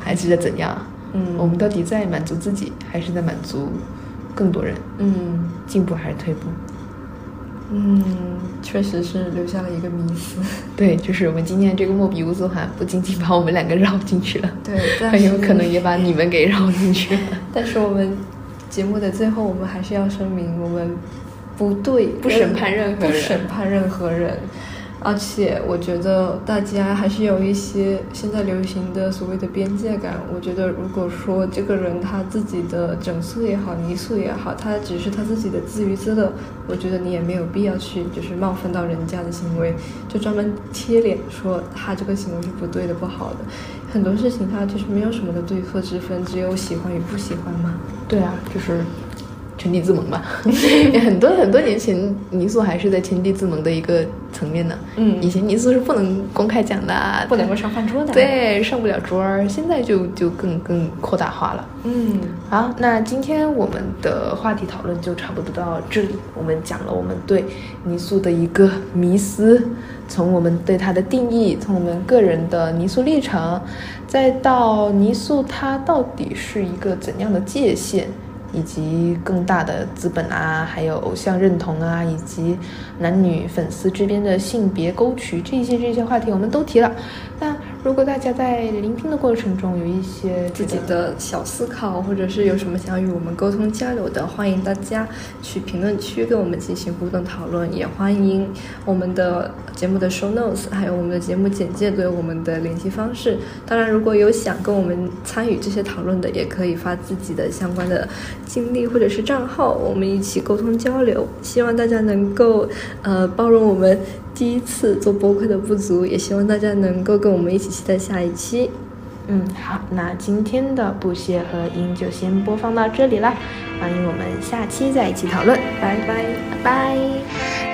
还是在怎样？嗯我们到底在满足自己，还是在满足更多人？嗯，进步还是退步？嗯，确实是留下了一个迷思。对，就是我们今天这个莫比乌斯环，不仅仅把我们两个绕进去了，对 但很有可能也把你们给绕进去了。但是我们节目的最后，我们还是要声明，我们不对，不审判任何人不审判任何人。而且我觉得大家还是有一些现在流行的所谓的边界感。我觉得如果说这个人他自己的整塑也好，泥塑也好，他只是他自己的自娱自乐，我觉得你也没有必要去就是冒犯到人家的行为，就专门贴脸说他这个行为是不对的、不好的。很多事情它就是没有什么的对错之分，只有喜欢与不喜欢嘛。对啊，就是天地自萌吧。很多很多年前，泥塑还是在天地自萌的一个层面呢。嗯以前泥塑是不能公开讲的啊，不能够上饭桌的。，对，上不了桌儿。现在就就更更扩大化了。嗯好，那今天我们的话题讨论就差不多到这里。我们讲了我们对泥塑的一个迷思，从我们对它的定义，从我们个人的泥塑历程，再到泥塑它到底是一个怎样的界限，以及更大的资本啊，还有偶像认同啊，以及男女粉丝之间的性别沟渠，这些这些话题我们都提了。但如果大家在聆听的过程中有一些自己的小思考，或者是有什么想与我们沟通交流的，欢迎大家去评论区跟我们进行互动讨论，也欢迎我们的节目的 show notes，还有我们的节目简介都有我们的联系方式。当然，如果有想跟我们参与这些讨论的，也可以发自己的相关的经历或者是账号，我们一起沟通交流。希望大家能够呃包容我们第一次做播客的不足，也希望大家能够跟我们一起期待下一期。嗯，好，那今天的不歇和音就先播放到这里啦，欢迎我们下期再一起讨论，拜拜。拜拜。